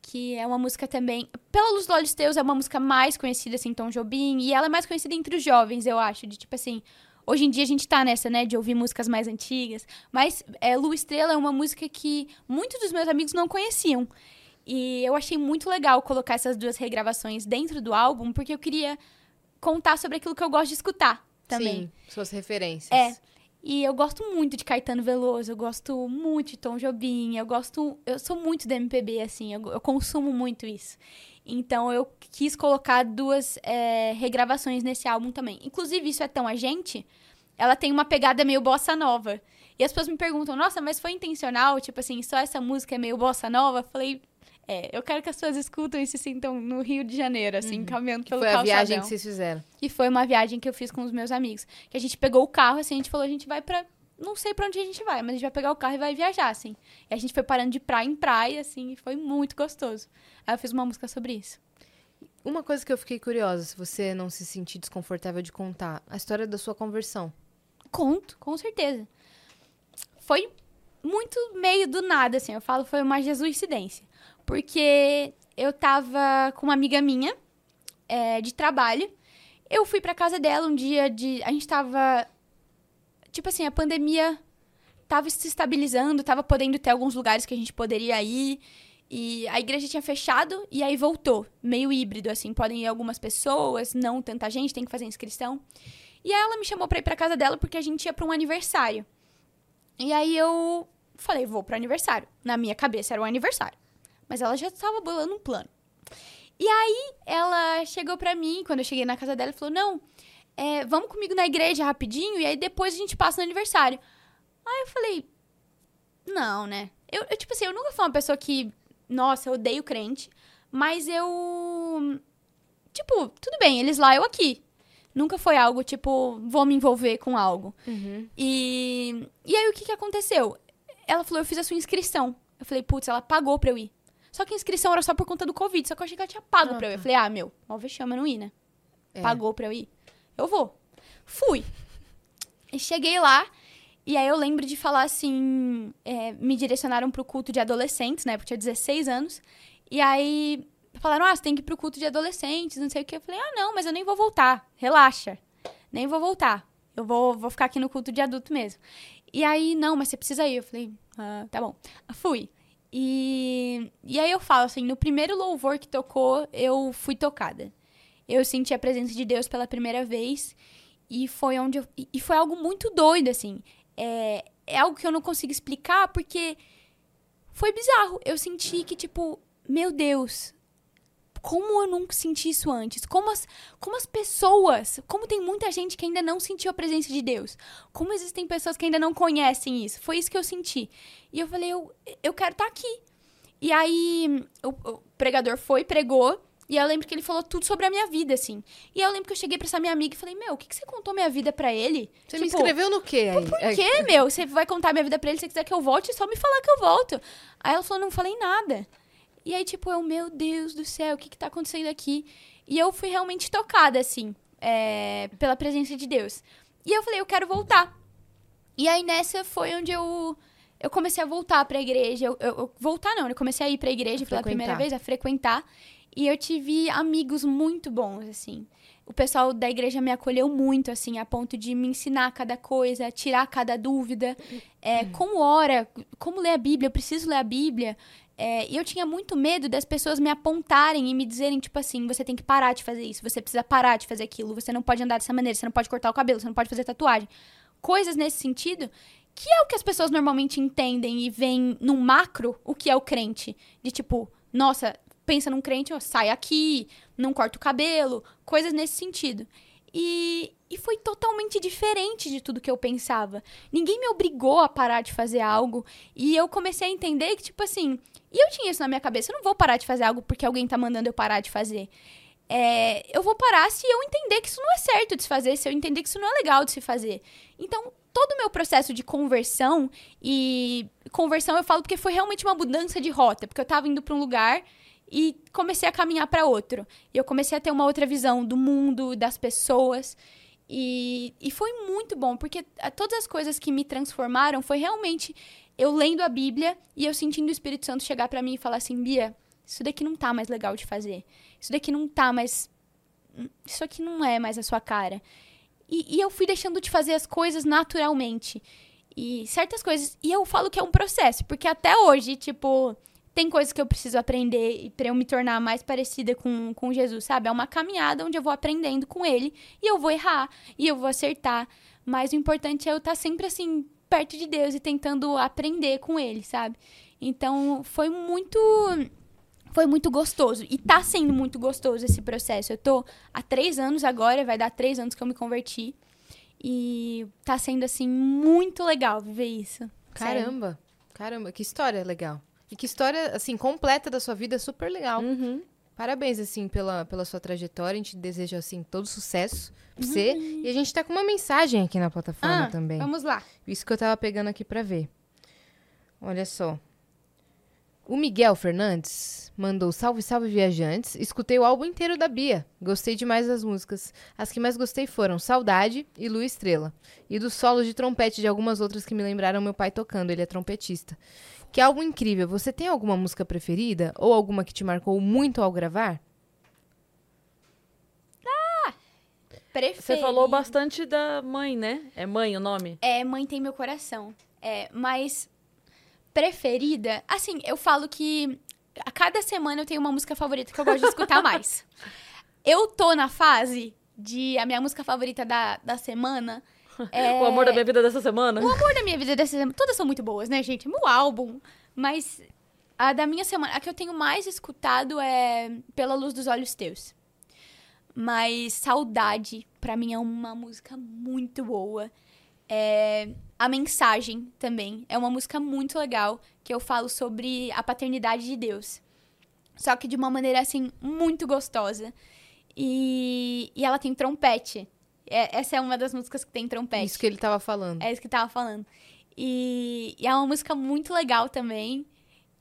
Que é uma música também. Pela Luz dos Olhos Teus é uma música mais conhecida, assim, Tom Jobim. E ela é mais conhecida entre os jovens, eu acho. De tipo assim, Hoje em dia a gente tá nessa, né, de ouvir músicas mais antigas. Mas é, Lua Estrela é uma música que muitos dos meus amigos não conheciam. E eu achei muito legal colocar essas duas regravações dentro do álbum, porque eu queria contar sobre aquilo que eu gosto de escutar também. Sim, suas referências. É. E eu gosto muito de Caetano Veloso, eu gosto muito de Tom Jobim, eu gosto. Eu sou muito da MPB, assim, eu, eu consumo muito isso. Então eu quis colocar duas é, regravações nesse álbum também. Inclusive, isso é tão a gente, ela tem uma pegada meio bossa nova. E as pessoas me perguntam, nossa, mas foi intencional? Tipo assim, só essa música é meio bossa nova? Eu falei, é, eu quero que as pessoas escutem e se sintam no Rio de Janeiro, assim, Uhum. caminhando pelo foi a calçadão. viagem que vocês fizeram. E foi uma viagem que eu fiz com os meus amigos. Que a gente pegou o carro, assim, a gente falou, a gente vai pra. Não sei pra onde a gente vai, mas a gente vai pegar o carro e vai viajar, assim. E a gente foi parando de praia em praia, assim, e foi muito gostoso. Aí eu fiz uma música sobre isso. Uma coisa que eu fiquei curiosa, se você não se sentir desconfortável de contar, a história da sua conversão. Conto, com certeza. Foi muito meio do nada, assim. Eu falo, foi uma jesuicidência. Porque eu tava com uma amiga minha, é, de trabalho. Eu fui pra casa dela um dia de. A gente tava. Tipo assim, a pandemia tava se estabilizando, tava podendo ter alguns lugares que a gente poderia ir. E a igreja tinha fechado e aí voltou. Meio híbrido, assim. Podem ir algumas pessoas, não tanta gente, tem que fazer inscrição. E aí ela me chamou pra ir pra casa dela porque a gente ia pra um aniversário. E aí eu falei, vou pro aniversário. Na minha cabeça era um aniversário. Mas ela já estava bolando um plano. E aí ela chegou pra mim, quando eu cheguei na casa dela, e falou: Não, é, vamos comigo na igreja rapidinho e aí depois a gente passa no aniversário. Aí eu falei: Não, né? Eu, eu, tipo assim, eu nunca fui uma pessoa que, nossa, eu odeio crente, mas eu. Tipo, tudo bem, eles lá, eu aqui. Nunca foi algo tipo, vou me envolver com algo. E, e aí o que, que aconteceu? Ela falou, eu fiz a sua inscrição. Eu falei, putz, ela pagou pra eu ir. Só que a inscrição era só por conta do Covid, só que eu achei que ela tinha pago Ah, pra eu ir. Eu tá. falei, ah, meu, mal vexame eu não ir, né? É. Pagou pra eu ir. Eu vou. Fui. E cheguei lá, e aí eu lembro de falar assim, é, me direcionaram pro culto de adolescentes, né? Porque eu tinha 16 anos. E aí falaram, ah, você tem que ir pro culto de adolescentes, não sei o que. Eu falei, ah, não, mas eu nem vou voltar. Relaxa. Nem vou voltar. Eu vou, vou ficar aqui no culto de adulto mesmo. E aí, não, mas você precisa ir. Eu falei, ah, tá bom. Fui. E, e aí eu falo assim, no primeiro louvor que tocou, eu fui tocada. Eu senti a presença de Deus pela primeira vez. E foi onde eu, e foi algo muito doido, assim. É, é algo que eu não consigo explicar porque foi bizarro. Eu senti que, tipo, meu Deus, como eu nunca senti isso antes? Como as, como as pessoas, como tem muita gente que ainda não sentiu a presença de Deus? Como existem pessoas que ainda não conhecem isso? Foi isso que eu senti. E eu falei, eu, eu quero estar aqui. E aí, o, o pregador foi, pregou. E eu lembro que ele falou tudo sobre a minha vida, assim. E eu lembro que eu cheguei pra essa minha amiga e falei, meu, o que, que você contou minha vida pra ele? Você me Tipo, inscreveu no quê aí? Por É, quê, meu? Você vai contar minha vida pra ele, se você quiser que eu volte, é só me falar que eu volto. Aí ela falou, não falei nada. E aí, tipo, eu, meu Deus do céu, o que que tá acontecendo aqui? E eu fui realmente tocada, assim, é, pela presença de Deus. E eu falei, eu quero voltar. E aí, nessa, foi onde eu, eu comecei a voltar pra igreja. Eu, eu- eu- voltar não, eu comecei a ir pra igreja A pela primeira vez, a frequentar. E eu tive amigos muito bons, assim. O pessoal da igreja me acolheu muito, assim, a ponto de me ensinar cada coisa, tirar cada dúvida. É, Como ora, como ler a Bíblia, eu preciso ler a Bíblia. É, e eu tinha muito medo das pessoas me apontarem e me dizerem, tipo assim, você tem que parar de fazer isso, você precisa parar de fazer aquilo, você não pode andar dessa maneira, você não pode cortar o cabelo, você não pode fazer tatuagem. Coisas nesse sentido, que é o que as pessoas normalmente entendem e veem no macro o que é o crente. De tipo, nossa, pensa num crente, ó, sai aqui, não corta o cabelo, coisas nesse sentido. E, e foi totalmente diferente de tudo que eu pensava. Ninguém me obrigou a parar de fazer algo. E eu comecei a entender que, tipo assim, e eu tinha isso na minha cabeça, eu não vou parar de fazer algo porque alguém tá mandando eu parar de fazer. É, eu vou parar se eu entender que isso não é certo de se fazer, se eu entender que isso não é legal de se fazer. Então, todo o meu processo de conversão, e conversão eu falo porque foi realmente uma mudança de rota, porque eu tava indo pra um lugar e comecei a caminhar para outro. E eu comecei a ter uma outra visão do mundo, das pessoas. E, e foi muito bom, porque a- todas as coisas que me transformaram foi realmente eu lendo a Bíblia e eu sentindo o Espírito Santo chegar pra mim e falar assim: Bia, isso daqui não tá mais legal de fazer. Isso daqui não tá mais. Isso aqui não é mais a sua cara. E, e eu fui deixando de fazer as coisas naturalmente. E certas coisas. E eu falo que é um processo, porque até hoje, tipo, tem coisas que eu preciso aprender para eu me tornar mais parecida com, com Jesus, sabe? É uma caminhada onde eu vou aprendendo com ele e eu vou errar e eu vou acertar. Mas o importante é eu estar sempre assim, perto de Deus e tentando aprender com ele, sabe? Então foi muito. Foi muito gostoso. E tá sendo muito gostoso esse processo. Eu tô há três anos agora, vai dar três anos que eu me converti. E tá sendo, assim, muito legal viver isso. Sério. Caramba. Caramba, que história legal. E que história, assim, completa da sua vida, super legal. Uhum. Parabéns, assim, pela, pela sua trajetória. A gente deseja, assim, todo sucesso pra você. E a gente tá com uma mensagem aqui na plataforma Uhum. Ah, também. Vamos lá. Isso que eu tava pegando aqui pra ver. Olha só. O Miguel Fernandes mandou salve, salve viajantes. Escutei o álbum inteiro da Bia. Gostei demais das músicas. As que mais gostei foram Saudade e Lua Estrela. E dos solos de trompete de algumas outras que me lembraram meu pai tocando. Ele é trompetista. Que álbum incrível. Você tem alguma música preferida? Ou alguma que te marcou muito ao gravar? Preferida. Você falou bastante da mãe, né? É mãe o nome? É, Mãe Tem Meu Coração. É, mas preferida, assim, eu falo que a cada semana eu tenho uma música favorita que eu gosto de escutar (laughs) mais. Eu tô na fase de a minha música favorita da, da semana é (laughs) O amor da minha vida dessa semana? O amor da minha vida dessa semana. Todas são muito boas, né, gente? Meu álbum. Mas a da minha semana, a que eu tenho mais escutado é Pela Luz dos Olhos Teus. Mas Saudade, pra mim, é uma música muito boa. É, a Mensagem também é uma música muito legal que eu falo sobre a paternidade de Deus. Só que de uma maneira, assim, muito gostosa. E, e ela tem trompete. É- essa é uma das músicas que tem trompete. Isso que ele tava falando. É isso que tava falando. E, e é uma música muito legal também.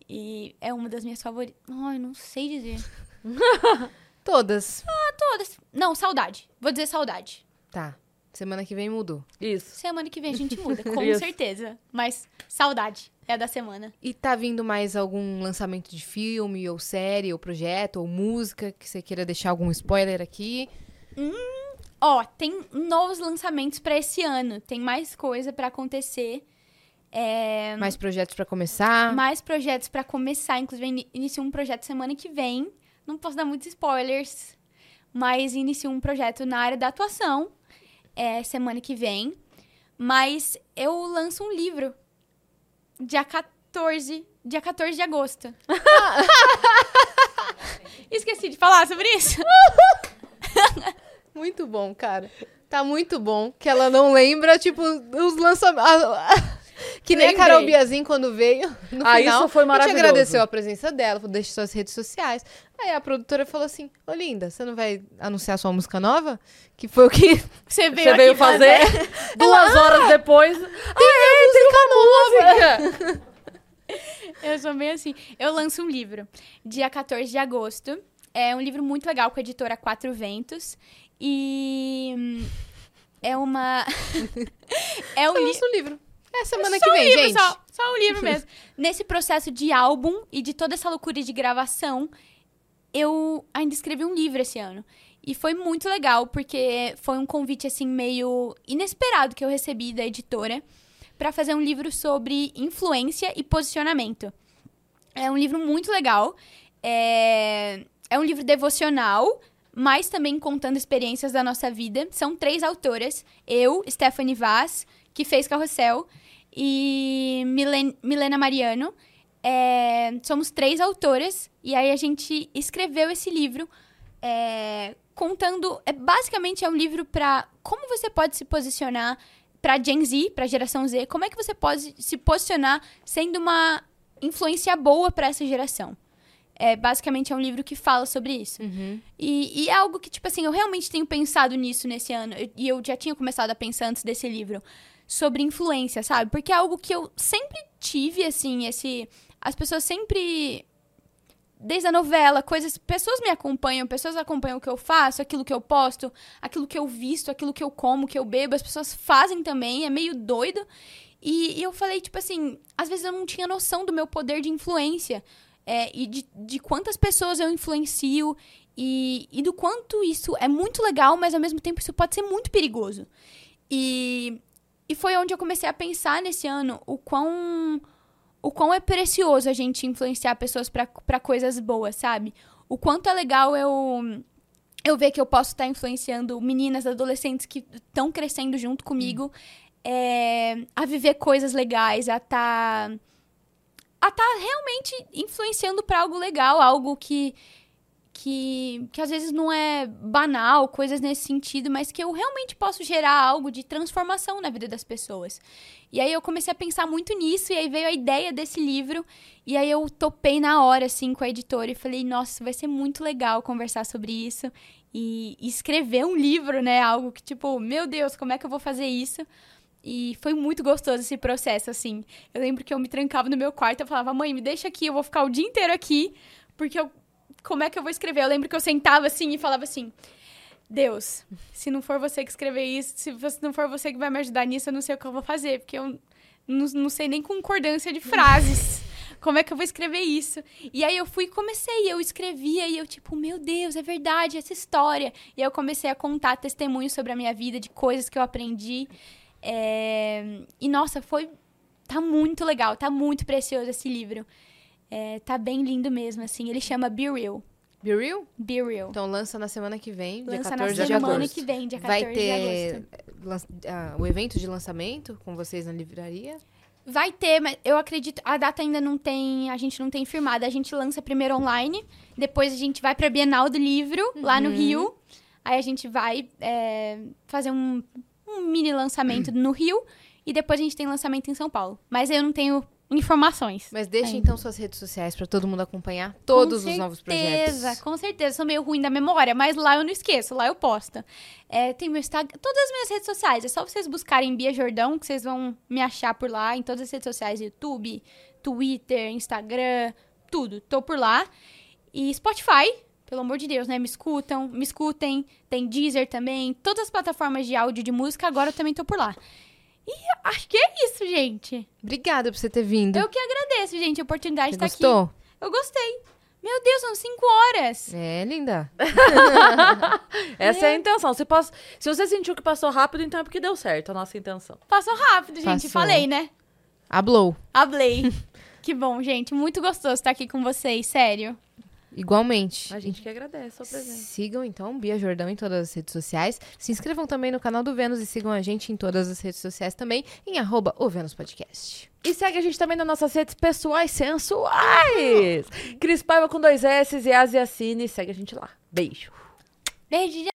E é uma das minhas favoritas. Ai, não sei dizer. (laughs) Todas. Todas. Não, saudade. Vou dizer saudade. Tá. Semana que vem mudou. Isso. Semana que vem a gente muda, com (laughs) Isso. certeza. Mas saudade é a da semana. E tá vindo mais algum lançamento de filme, ou série, ou projeto, ou música que você queira deixar algum spoiler aqui? Ó, tem novos lançamentos pra esse ano. Tem mais coisa pra acontecer. É, Mais projetos pra começar? mais projetos pra começar. Inclusive, ini- inicio um projeto semana que vem. Não posso dar muitos spoilers, mas inicio um projeto na área da atuação é, semana que vem. Mas eu lanço um livro dia 14, dia 14 de agosto. (laughs) Esqueci de falar sobre isso. (laughs) Muito bom, cara. Tá muito bom que ela não lembra, tipo, os lançamentos. Que nem a Lembrei. Carol Biazin quando veio no Ah, final. isso foi A maravilhoso. gente agradeceu a presença dela, falou, deixa suas redes sociais. Aí a produtora falou assim, ô linda, você não vai anunciar sua música nova? Que foi o que... (laughs) Você veio, Você veio fazer (laughs) duas horas depois. Ah, é, tem música! (laughs) Eu sou meio assim. Eu lanço um livro dia 14 de agosto. É um livro muito legal com a editora Quatro Ventos. E hum, é uma. (laughs) é um Eu livro. um. É semana Só que um vem, livro, gente. Só, só um livro mesmo. (laughs) Nesse processo de álbum e de toda essa loucura de gravação, eu ainda escrevi um livro esse ano. E foi muito legal, porque foi um convite, assim, meio inesperado que eu recebi da editora para fazer um livro sobre influência e posicionamento. É um livro muito legal. É, é um livro devocional, mas também contando experiências da nossa vida. São três autoras. Eu, Stephanie Vaz, que fez Carrossel, e Milen- Milena Mariano. É, somos três autoras, e aí a gente escreveu esse livro é, contando. É, basicamente é um livro para como você pode se posicionar para Gen Z, para geração Z, como é que você pode se posicionar sendo uma influência boa para essa geração. É, basicamente é um livro que fala sobre isso. Uhum. E, e é algo que, tipo assim, eu realmente tenho pensado nisso nesse ano. E eu já tinha começado a pensar antes desse livro. Sobre influência, sabe? Porque é algo que eu sempre tive, assim, esse... As pessoas sempre... Desde a novela, coisas... Pessoas me acompanham, pessoas acompanham o que eu faço, aquilo que eu posto, aquilo que eu visto, aquilo que eu como, que eu bebo. As pessoas fazem também, é meio doido. E, e eu falei, tipo assim, às vezes eu não tinha noção do meu poder de influência. É, e de, de quantas pessoas eu influencio E, e do quanto isso é muito legal, mas ao mesmo tempo isso pode ser muito perigoso. E, e foi onde eu comecei a pensar nesse ano o quão, o quão é precioso a gente influenciar pessoas para coisas boas, sabe? O quanto é legal eu eu ver que eu posso estar influenciando meninas, adolescentes que estão crescendo junto comigo hum. é, a viver coisas legais, a estar tá, a tá realmente influenciando para algo legal, algo que que, que às vezes não é banal, coisas nesse sentido, mas que eu realmente posso gerar algo de transformação na vida das pessoas. E aí eu comecei a pensar muito nisso, e aí veio a ideia desse livro, e aí eu topei na hora, assim, com a editora, e falei, nossa, vai ser muito legal conversar sobre isso, e escrever um livro, né, algo que, tipo, meu Deus, como é que eu vou fazer isso? E foi muito gostoso esse processo, assim. Eu lembro que eu me trancava no meu quarto, eu falava, mãe, me deixa aqui, eu vou ficar o dia inteiro aqui, porque eu como é que eu vou escrever? Eu lembro que eu sentava assim e falava assim: Deus, se não for você que escrever isso, se não for você que vai me ajudar nisso, eu não sei o que eu vou fazer, porque eu não, não sei nem concordância de frases. (laughs) Como é que eu vou escrever isso? E aí eu fui e comecei, eu escrevia e eu, tipo, meu Deus, é verdade essa história. E aí eu comecei a contar testemunhos sobre a minha vida, de coisas que eu aprendi. É... E nossa, foi. Tá muito legal, tá muito precioso esse livro. É, tá bem lindo mesmo, assim. Ele chama Be Real. Be Real? Be Real. Então lança na semana que vem, lança dia 14 na semana que vem, dia 14 Vai ter uh, o evento de lançamento com vocês na livraria? Vai ter, mas eu acredito, a data ainda não tem, a gente não tem firmada. A gente lança primeiro online, depois a gente vai pra Bienal do Livro, uhum. lá no uhum. Rio. Aí a gente vai é, fazer um, um mini lançamento no Rio e depois a gente tem lançamento em São Paulo. Mas eu não tenho informações. Mas deixa então suas redes sociais para todo mundo acompanhar todos os novos projetos. Com certeza, com certeza. Sou meio ruim da memória, mas lá eu não esqueço, lá eu posto. É, tem meu Instagram, todas as minhas redes sociais. É só vocês buscarem Bia Jordão, que vocês vão me achar por lá, em todas as redes sociais: YouTube, Twitter, Instagram, tudo. Tô por lá. E Spotify, pelo amor de Deus, né? Me escutam, me escutem. Tem Deezer também, todas as plataformas de áudio de música, agora eu também tô por lá. E acho que é isso, gente. Obrigada por você ter vindo. Eu que agradeço, gente, a oportunidade você de estar gostou? aqui. Eu gostei. Meu Deus, são cinco horas. É, linda. (laughs) Essa é. é. a intenção. Se, se você sentiu que passou rápido, então é porque deu certo a nossa intenção. Passou rápido, gente. Passou. Falei, né? Hablou. Hablei. (laughs) que bom, gente. Muito gostoso estar aqui com vocês, sério. Igualmente. A gente que agradece a presença. Sigam, então, Bia Jordão em todas as redes sociais. Se inscrevam também no canal do Vênus e sigam a gente em todas as redes sociais também, em arroba o Vênus Podcast. E segue a gente também nas nossas redes pessoais sensuais. Cris Paiva com dois S e Asiacine. Segue a gente lá. Beijo. Beijo,